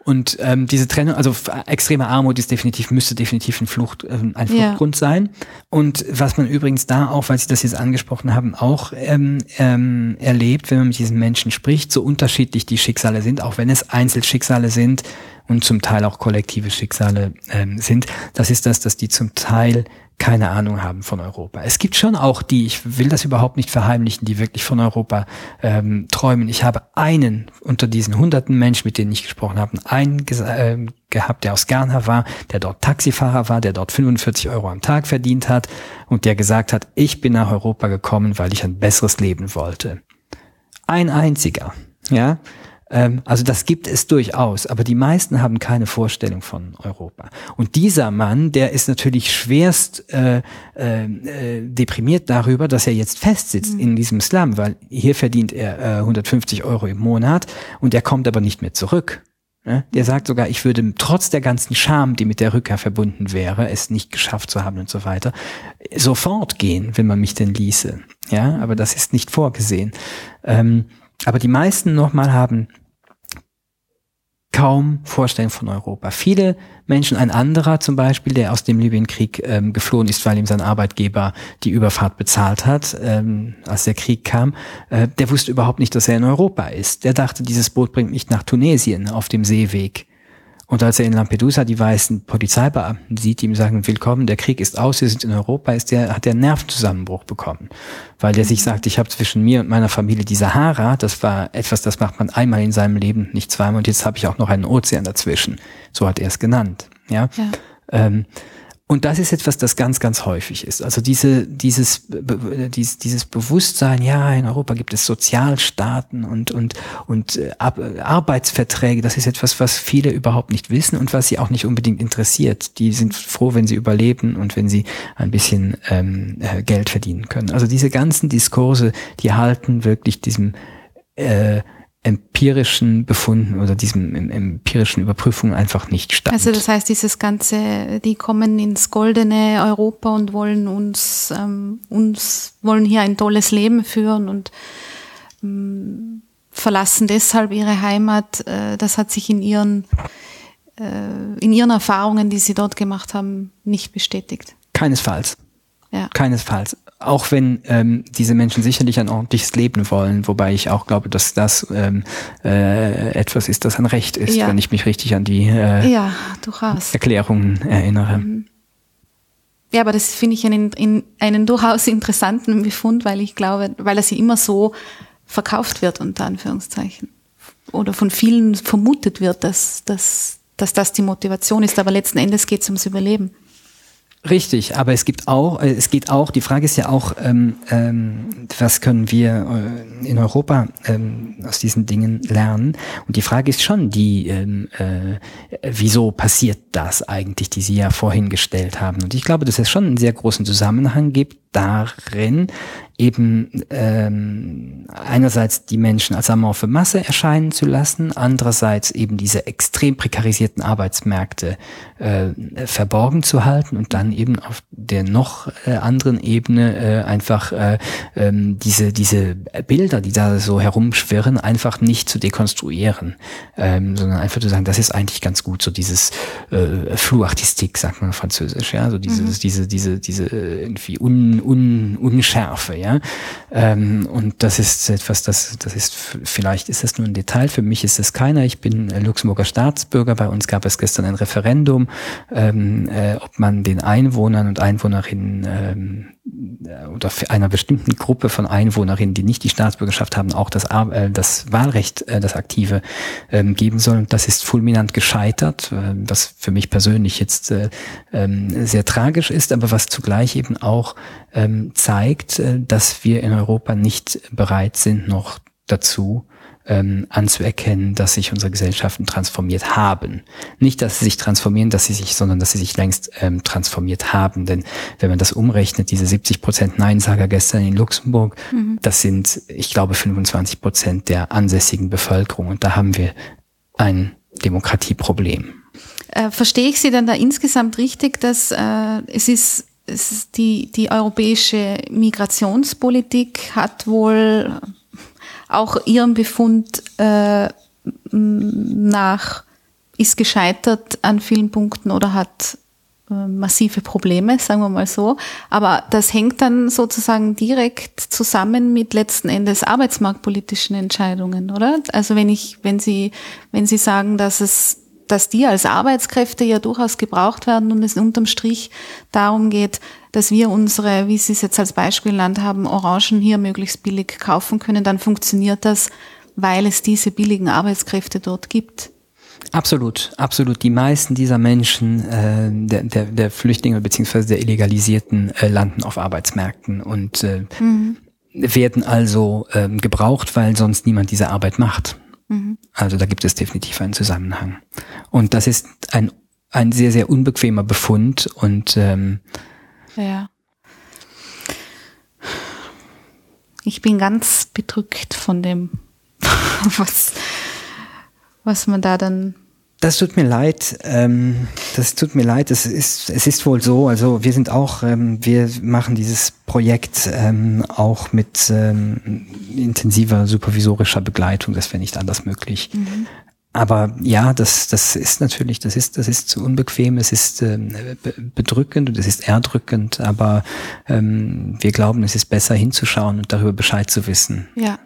Und ähm, diese Trennung, also extreme Armut ist definitiv, müsste definitiv ein, Flucht, äh, ein Fluchtgrund ja. sein. Und was man übrigens da auch, weil Sie das jetzt angesprochen haben, auch ähm, ähm, erlebt, wenn man mit diesen Menschen spricht, so unterschiedlich die Schicksale sind, auch wenn es Einzelschicksale sind und zum Teil auch kollektive Schicksale ähm, sind, das ist das, dass die zum Teil keine Ahnung haben von Europa. Es gibt schon auch die, ich will das überhaupt nicht verheimlichen, die wirklich von Europa ähm, träumen. Ich habe einen unter diesen hunderten Menschen, mit denen ich gesprochen habe, einen äh, gehabt, der aus Ghana war, der dort Taxifahrer war, der dort 45 Euro am Tag verdient hat und der gesagt hat, ich bin nach Europa gekommen, weil ich ein besseres Leben wollte. Ein einziger, ja. Ähm, also das gibt es durchaus, aber die meisten haben keine Vorstellung von Europa. Und dieser Mann, der ist natürlich schwerst äh, äh, deprimiert darüber, dass er jetzt festsitzt mhm. in diesem Slum, weil hier verdient er äh, 150 Euro im Monat und er kommt aber nicht mehr zurück. Der sagt sogar, ich würde trotz der ganzen Scham, die mit der Rückkehr verbunden wäre, es nicht geschafft zu haben und so weiter, sofort gehen, wenn man mich denn ließe. Ja, aber das ist nicht vorgesehen. Ähm, aber die meisten nochmal haben kaum Vorstellung von Europa. Viele Menschen, ein anderer zum Beispiel, der aus dem Libyenkrieg ähm, geflohen ist, weil ihm sein Arbeitgeber die Überfahrt bezahlt hat, ähm, als der Krieg kam, äh, der wusste überhaupt nicht, dass er in Europa ist. Der dachte, dieses Boot bringt mich nach Tunesien auf dem Seeweg. Und als er in Lampedusa die weißen Polizeibeamten sieht, die ihm sagen, willkommen, der Krieg ist aus, wir sind in Europa, ist der, hat der einen Nervenzusammenbruch bekommen. Weil der sich sagt, ich habe zwischen mir und meiner Familie die Sahara, das war etwas, das macht man einmal in seinem Leben, nicht zweimal, und jetzt habe ich auch noch einen Ozean dazwischen. So hat er es genannt. Ja. ja. Ähm, und das ist etwas, das ganz, ganz häufig ist. Also diese, dieses, dieses, dieses Bewusstsein, ja, in Europa gibt es Sozialstaaten und, und, und äh, Arbeitsverträge, das ist etwas, was viele überhaupt nicht wissen und was sie auch nicht unbedingt interessiert. Die sind froh, wenn sie überleben und wenn sie ein bisschen ähm, äh, Geld verdienen können. Also diese ganzen Diskurse, die halten wirklich diesem äh, empirischen Befunden oder diesem empirischen Überprüfungen einfach nicht stand. Also das heißt, dieses ganze, die kommen ins goldene Europa und wollen uns, ähm, uns wollen hier ein tolles Leben führen und ähm, verlassen deshalb ihre Heimat. Äh, das hat sich in ihren äh, in ihren Erfahrungen, die sie dort gemacht haben, nicht bestätigt. Keinesfalls. Ja. Keinesfalls auch wenn ähm, diese Menschen sicherlich ein ordentliches Leben wollen, wobei ich auch glaube, dass das ähm, äh, etwas ist, das ein Recht ist, ja. wenn ich mich richtig an die äh, ja, Erklärungen erinnere. Mhm. Ja, aber das finde ich einen, in, einen durchaus interessanten Befund, weil ich glaube, weil das ja immer so verkauft wird, unter Anführungszeichen. Oder von vielen vermutet wird, dass, dass, dass das die Motivation ist, aber letzten Endes geht es ums Überleben. Richtig, aber es gibt auch, äh, es geht auch, die Frage ist ja auch, ähm, ähm, was können wir äh, in Europa ähm, aus diesen Dingen lernen? Und die Frage ist schon die, ähm, äh, wieso passiert das eigentlich, die Sie ja vorhin gestellt haben? Und ich glaube, dass es schon einen sehr großen Zusammenhang gibt darin, eben ähm, einerseits die Menschen als amorphe Masse erscheinen zu lassen, andererseits eben diese extrem prekarisierten Arbeitsmärkte äh, verborgen zu halten und dann eben auf der noch äh, anderen Ebene äh, einfach äh, ähm, diese diese Bilder, die da so herumschwirren, einfach nicht zu dekonstruieren, ähm, sondern einfach zu sagen, das ist eigentlich ganz gut, so dieses äh, Fluartistik, sagt man französisch, ja, so dieses mhm. diese diese diese irgendwie un, un, Unschärfe, ja. Ähm, und das ist etwas, das, das ist, vielleicht ist das nur ein Detail. Für mich ist es keiner. Ich bin Luxemburger Staatsbürger. Bei uns gab es gestern ein Referendum, ähm, äh, ob man den Einwohnern und Einwohnerinnen ähm, äh, oder für einer bestimmten Gruppe von Einwohnerinnen, die nicht die Staatsbürgerschaft haben, auch das, äh, das Wahlrecht, äh, das aktive, ähm, geben soll. Das ist fulminant gescheitert, äh, was für mich persönlich jetzt äh, ähm, sehr tragisch ist, aber was zugleich eben auch ähm, zeigt, äh, dass wir in Europa nicht bereit sind, noch dazu ähm, anzuerkennen, dass sich unsere Gesellschaften transformiert haben. Nicht, dass sie sich transformieren, dass sie sich, sondern dass sie sich längst ähm, transformiert haben. Denn wenn man das umrechnet, diese 70 Prozent Neinsager gestern in Luxemburg, mhm. das sind, ich glaube, 25 Prozent der ansässigen Bevölkerung. Und da haben wir ein Demokratieproblem. Äh, verstehe ich Sie denn da insgesamt richtig, dass äh, es ist es ist die, die europäische Migrationspolitik hat wohl auch ihrem Befund äh, nach ist gescheitert an vielen Punkten oder hat äh, massive Probleme, sagen wir mal so. Aber das hängt dann sozusagen direkt zusammen mit letzten Endes arbeitsmarktpolitischen Entscheidungen, oder? Also wenn ich, wenn Sie, wenn Sie sagen, dass es dass die als Arbeitskräfte ja durchaus gebraucht werden und es unterm Strich darum geht, dass wir unsere, wie Sie es jetzt als Beispiel genannt haben, Orangen hier möglichst billig kaufen können, dann funktioniert das, weil es diese billigen Arbeitskräfte dort gibt. Absolut, absolut. Die meisten dieser Menschen, äh, der, der, der Flüchtlinge beziehungsweise der Illegalisierten, äh, landen auf Arbeitsmärkten und äh, mhm. werden also äh, gebraucht, weil sonst niemand diese Arbeit macht. Mhm. Also da gibt es definitiv einen Zusammenhang. Und das ist ein, ein sehr, sehr unbequemer Befund und ähm, ja. Ich bin ganz bedrückt von dem, was, was man da dann das tut mir leid. Ähm, das tut mir leid. Es ist, es ist wohl so. Also wir sind auch, ähm, wir machen dieses Projekt ähm, auch mit ähm, intensiver supervisorischer Begleitung. Das wäre nicht anders möglich. Mhm. Aber ja, das, das ist natürlich, das ist, das ist zu unbequem. Es ist ähm, bedrückend und es ist erdrückend. Aber ähm, wir glauben, es ist besser hinzuschauen und darüber Bescheid zu wissen. Ja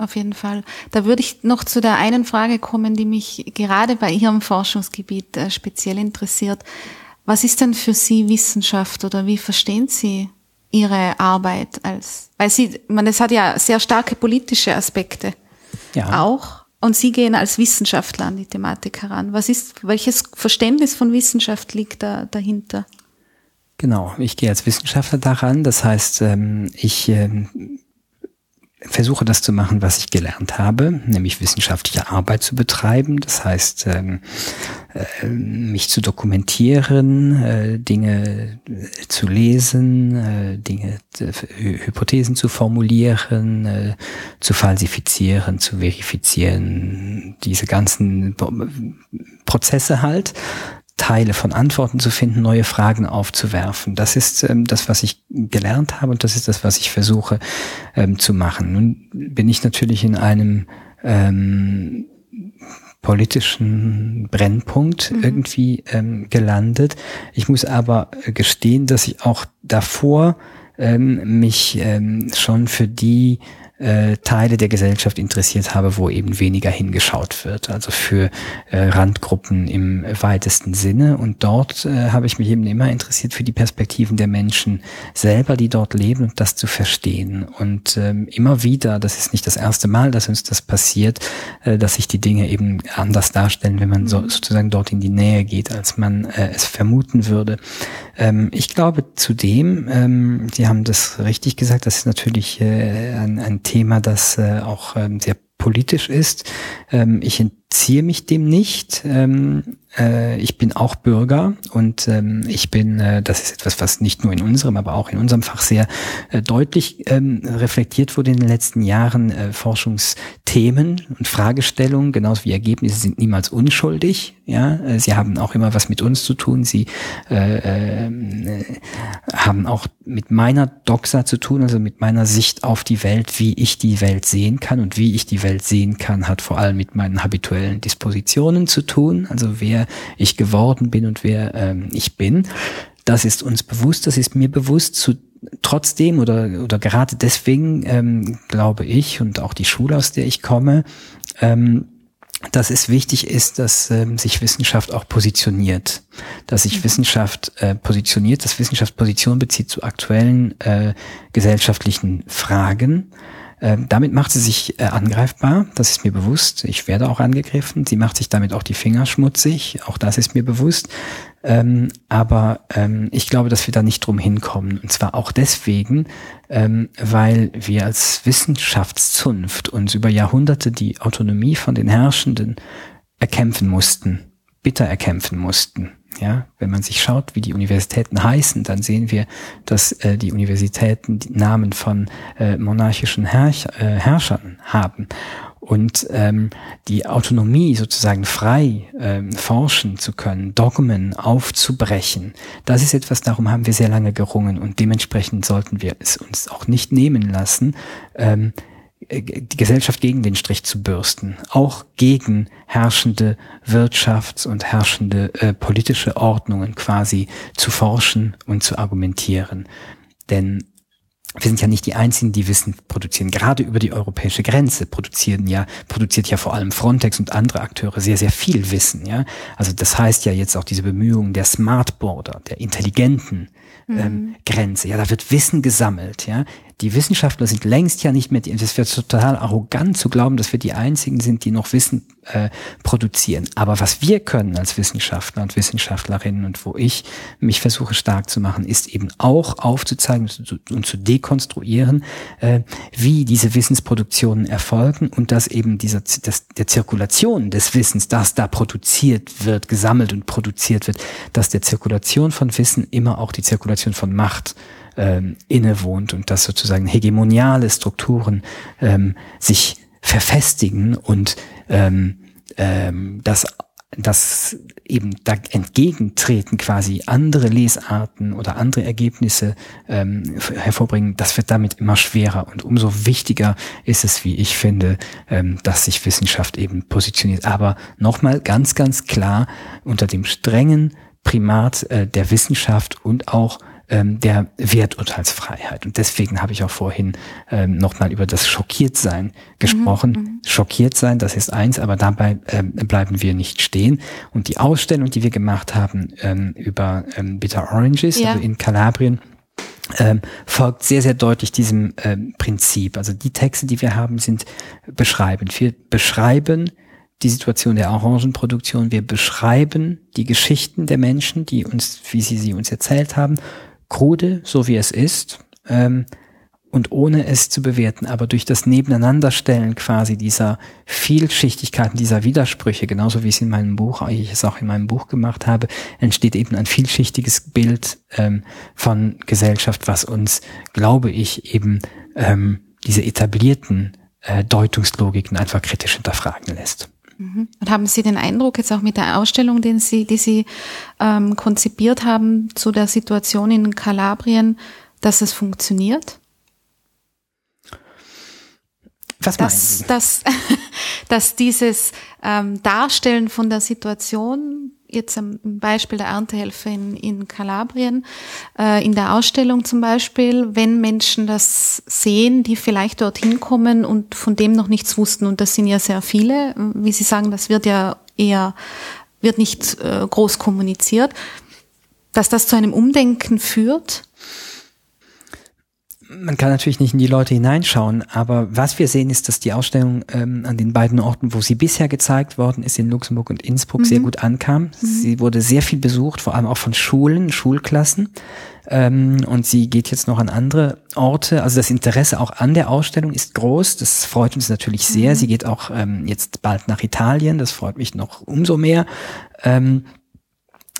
auf jeden Fall. Da würde ich noch zu der einen Frage kommen, die mich gerade bei Ihrem Forschungsgebiet äh, speziell interessiert. Was ist denn für Sie Wissenschaft oder wie verstehen Sie Ihre Arbeit als, weil Sie, man, es hat ja sehr starke politische Aspekte. Ja. Auch. Und Sie gehen als Wissenschaftler an die Thematik heran. Was ist, welches Verständnis von Wissenschaft liegt da dahinter? Genau, ich gehe als Wissenschaftler daran. Das heißt, ähm, ich ähm, versuche das zu machen, was ich gelernt habe, nämlich wissenschaftliche Arbeit zu betreiben. Das heißt, ähm, äh, mich zu dokumentieren, äh, Dinge äh, zu lesen, Dinge, Hypothesen zu formulieren, zu falsifizieren, zu verifizieren, diese ganzen Prozesse halt. Teile von Antworten zu finden, neue Fragen aufzuwerfen. Das ist ähm, das, was ich gelernt habe und das ist das, was ich versuche ähm, zu machen. Nun bin ich natürlich in einem ähm, politischen Brennpunkt mhm. irgendwie ähm, gelandet. Ich muss aber gestehen, dass ich auch davor ähm, mich ähm, schon für die äh, Teile der Gesellschaft interessiert habe, wo eben weniger hingeschaut wird, also für äh, Randgruppen im weitesten Sinne. Und dort äh, habe ich mich eben immer interessiert für die Perspektiven der Menschen selber, die dort leben und das zu verstehen. Und ähm, immer wieder, das ist nicht das erste Mal, dass uns das passiert, äh, dass sich die Dinge eben anders darstellen, wenn man so, mhm. sozusagen dort in die Nähe geht, als man äh, es vermuten würde. Ähm, ich glaube zudem, ähm, Sie haben das richtig gesagt, das ist natürlich äh, ein, ein Thema, das äh, auch ähm, sehr politisch ist. Ähm, ich entziehe mich dem nicht. Ähm, äh, ich bin auch Bürger und ähm, ich bin, äh, das ist etwas, was nicht nur in unserem, aber auch in unserem Fach sehr äh, deutlich ähm, reflektiert wurde in den letzten Jahren. Äh, Forschungsthemen und Fragestellungen, genauso wie Ergebnisse, sind niemals unschuldig. Ja, äh, sie haben auch immer was mit uns zu tun. Sie äh, äh, haben auch mit meiner Doxa zu tun, also mit meiner Sicht auf die Welt, wie ich die Welt sehen kann und wie ich die Welt sehen kann, hat vor allem mit meinen habituellen Dispositionen zu tun. Also wer wer ich geworden bin und wer ähm, ich bin. Das ist uns bewusst, das ist mir bewusst. Zu, trotzdem oder, oder gerade deswegen ähm, glaube ich und auch die Schule, aus der ich komme, ähm, dass es wichtig ist, dass ähm, sich Wissenschaft auch positioniert, dass sich mhm. Wissenschaft äh, positioniert, dass Wissenschaft Position bezieht zu aktuellen äh, gesellschaftlichen Fragen ähm, damit macht sie sich äh, angreifbar, das ist mir bewusst. Ich werde auch angegriffen. Sie macht sich damit auch die Finger schmutzig, auch das ist mir bewusst. Ähm, aber ähm, ich glaube, dass wir da nicht drum hinkommen. Und zwar auch deswegen, ähm, weil wir als Wissenschaftszunft uns über Jahrhunderte die Autonomie von den Herrschenden erkämpfen mussten, bitter erkämpfen mussten. Ja, wenn man sich schaut, wie die Universitäten heißen, dann sehen wir, dass äh, die Universitäten die Namen von äh, monarchischen Herrsch äh, Herrschern haben. Und ähm, die Autonomie, sozusagen frei ähm, forschen zu können, Dogmen aufzubrechen, das ist etwas, darum haben wir sehr lange gerungen und dementsprechend sollten wir es uns auch nicht nehmen lassen, ähm, äh, die Gesellschaft gegen den Strich zu bürsten, auch gegen herrschende Wirtschafts- und herrschende äh, politische Ordnungen quasi zu forschen und zu argumentieren. Denn wir sind ja nicht die einzigen, die Wissen produzieren. Gerade über die europäische Grenze produzieren ja, produziert ja vor allem Frontex und andere Akteure sehr, sehr viel Wissen, ja. Also das heißt ja jetzt auch diese Bemühungen der Smart Border, der intelligenten ähm, mhm. Grenze. Ja, da wird Wissen gesammelt, ja die Wissenschaftler sind längst ja nicht mehr, die, das wird total arrogant zu glauben, dass wir die Einzigen sind, die noch Wissen äh, produzieren. Aber was wir können als Wissenschaftler und Wissenschaftlerinnen und wo ich mich versuche stark zu machen, ist eben auch aufzuzeigen und zu dekonstruieren, äh, wie diese Wissensproduktionen erfolgen und dass eben dieser, das, der Zirkulation des Wissens, das da produziert wird, gesammelt und produziert wird, dass der Zirkulation von Wissen immer auch die Zirkulation von Macht ähm, innewohnt und dass sozusagen hegemoniale Strukturen ähm, sich verfestigen und ähm, ähm, dass dass eben da entgegentreten quasi andere Lesarten oder andere Ergebnisse ähm, hervorbringen, das wird damit immer schwerer und umso wichtiger ist es, wie ich finde, ähm, dass sich Wissenschaft eben positioniert. Aber nochmal ganz, ganz klar unter dem strengen Primat äh, der Wissenschaft und auch ähm, der Werturteilsfreiheit. Und deswegen habe ich auch vorhin ähm, nochmal über das Schockiertsein gesprochen. Mhm, mhm, Schockiert sein, das ist eins, aber dabei ähm, bleiben wir nicht stehen. Und die Ausstellung, die wir gemacht haben ähm, über ähm, Bitter Oranges, ja. also in Kalabrien, ähm, folgt sehr, sehr deutlich diesem ähm, Prinzip. Also die Texte, die wir haben, sind beschreibend. Wir beschreiben die Situation der Orangenproduktion. Wir beschreiben die Geschichten der Menschen, die uns, wie sie sie uns erzählt haben, krude, so wie es ist, ähm, und ohne es zu bewerten, aber durch das Nebeneinanderstellen quasi dieser Vielschichtigkeiten, dieser Widersprüche, genauso wie ich es in meinem Buch, ich es auch in meinem Buch gemacht habe, entsteht eben ein vielschichtiges Bild ähm, von Gesellschaft, was uns, glaube ich, eben ähm, diese etablierten äh, Deutungslogiken einfach kritisch hinterfragen lässt. Und haben Sie den Eindruck jetzt auch mit der Ausstellung, den Sie, die Sie ähm, konzipiert haben zu der Situation in Kalabrien, dass es funktioniert? Was dass, dass, dass dieses ähm, Darstellen von der Situation, jetzt am Beispiel der Erntehelfer in, in Kalabrien, äh, in der Ausstellung zum Beispiel, wenn Menschen das sehen, die vielleicht dorthin kommen und von dem noch nichts wussten, und das sind ja sehr viele, wie Sie sagen, das wird ja eher, wird nicht äh, groß kommuniziert, dass das zu einem Umdenken führt, man kann natürlich nicht in die Leute hineinschauen, aber was wir sehen, ist, dass die Ausstellung ähm, an den beiden Orten, wo sie bisher gezeigt worden ist, in Luxemburg und Innsbruck, mhm. sehr gut ankam. Mhm. Sie wurde sehr viel besucht, vor allem auch von Schulen, Schulklassen. Ähm, und sie geht jetzt noch an andere Orte. Also das Interesse auch an der Ausstellung ist groß. Das freut uns natürlich sehr. Mhm. Sie geht auch ähm, jetzt bald nach Italien. Das freut mich noch umso mehr. Ähm,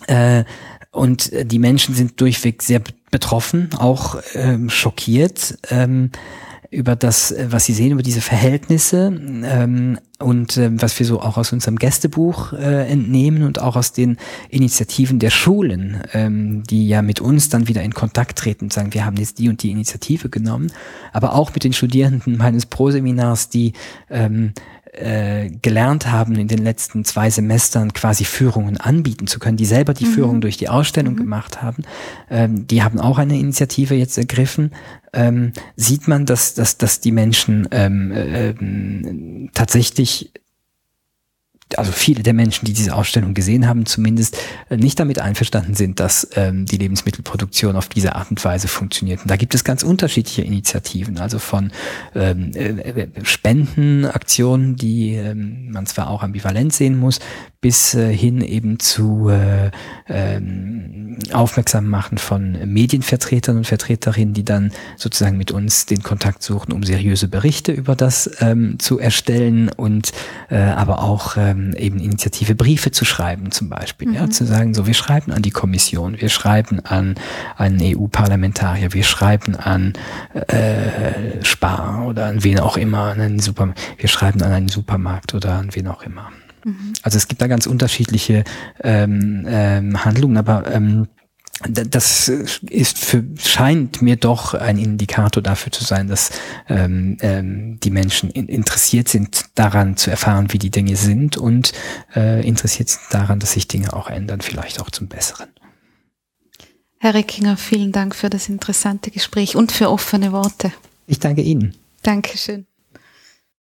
äh, und die Menschen sind durchweg sehr betroffen, auch ähm, schockiert ähm, über das, äh, was sie sehen, über diese Verhältnisse ähm, und ähm, was wir so auch aus unserem Gästebuch äh, entnehmen und auch aus den Initiativen der Schulen, ähm, die ja mit uns dann wieder in Kontakt treten und sagen, wir haben jetzt die und die Initiative genommen, aber auch mit den Studierenden meines Pro-Seminars, die ähm, äh, gelernt haben, in den letzten zwei Semestern quasi Führungen anbieten zu können, die selber die mhm. Führung durch die Ausstellung mhm. gemacht haben, ähm, die haben auch eine Initiative jetzt ergriffen, ähm, sieht man, dass, dass, dass die Menschen ähm, äh, tatsächlich also viele der Menschen, die diese Ausstellung gesehen haben, zumindest äh, nicht damit einverstanden sind, dass ähm, die Lebensmittelproduktion auf diese Art und Weise funktioniert. Und da gibt es ganz unterschiedliche Initiativen, also von ähm, äh, Spendenaktionen, die ähm, man zwar auch ambivalent sehen muss, bis äh, hin eben zu äh, ähm, aufmerksam machen von Medienvertretern und Vertreterinnen, die dann sozusagen mit uns den Kontakt suchen, um seriöse Berichte über das ähm, zu erstellen und äh, aber auch ähm, eben Initiative Briefe zu schreiben zum Beispiel, mhm. ja, zu sagen, so wir schreiben an die Kommission, wir schreiben an einen EU-Parlamentarier, wir schreiben an äh, Spar oder an wen auch immer, an einen Supermarkt, wir schreiben an einen Supermarkt oder an wen auch immer. Mhm. Also es gibt da ganz unterschiedliche ähm, ähm, Handlungen, aber ähm, das ist für, scheint mir doch ein Indikator dafür zu sein, dass ähm, ähm, die Menschen in, interessiert sind daran zu erfahren, wie die Dinge sind und äh, interessiert sind daran, dass sich Dinge auch ändern, vielleicht auch zum Besseren. Herr Reckinger, vielen Dank für das interessante Gespräch und für offene Worte. Ich danke Ihnen. Dankeschön.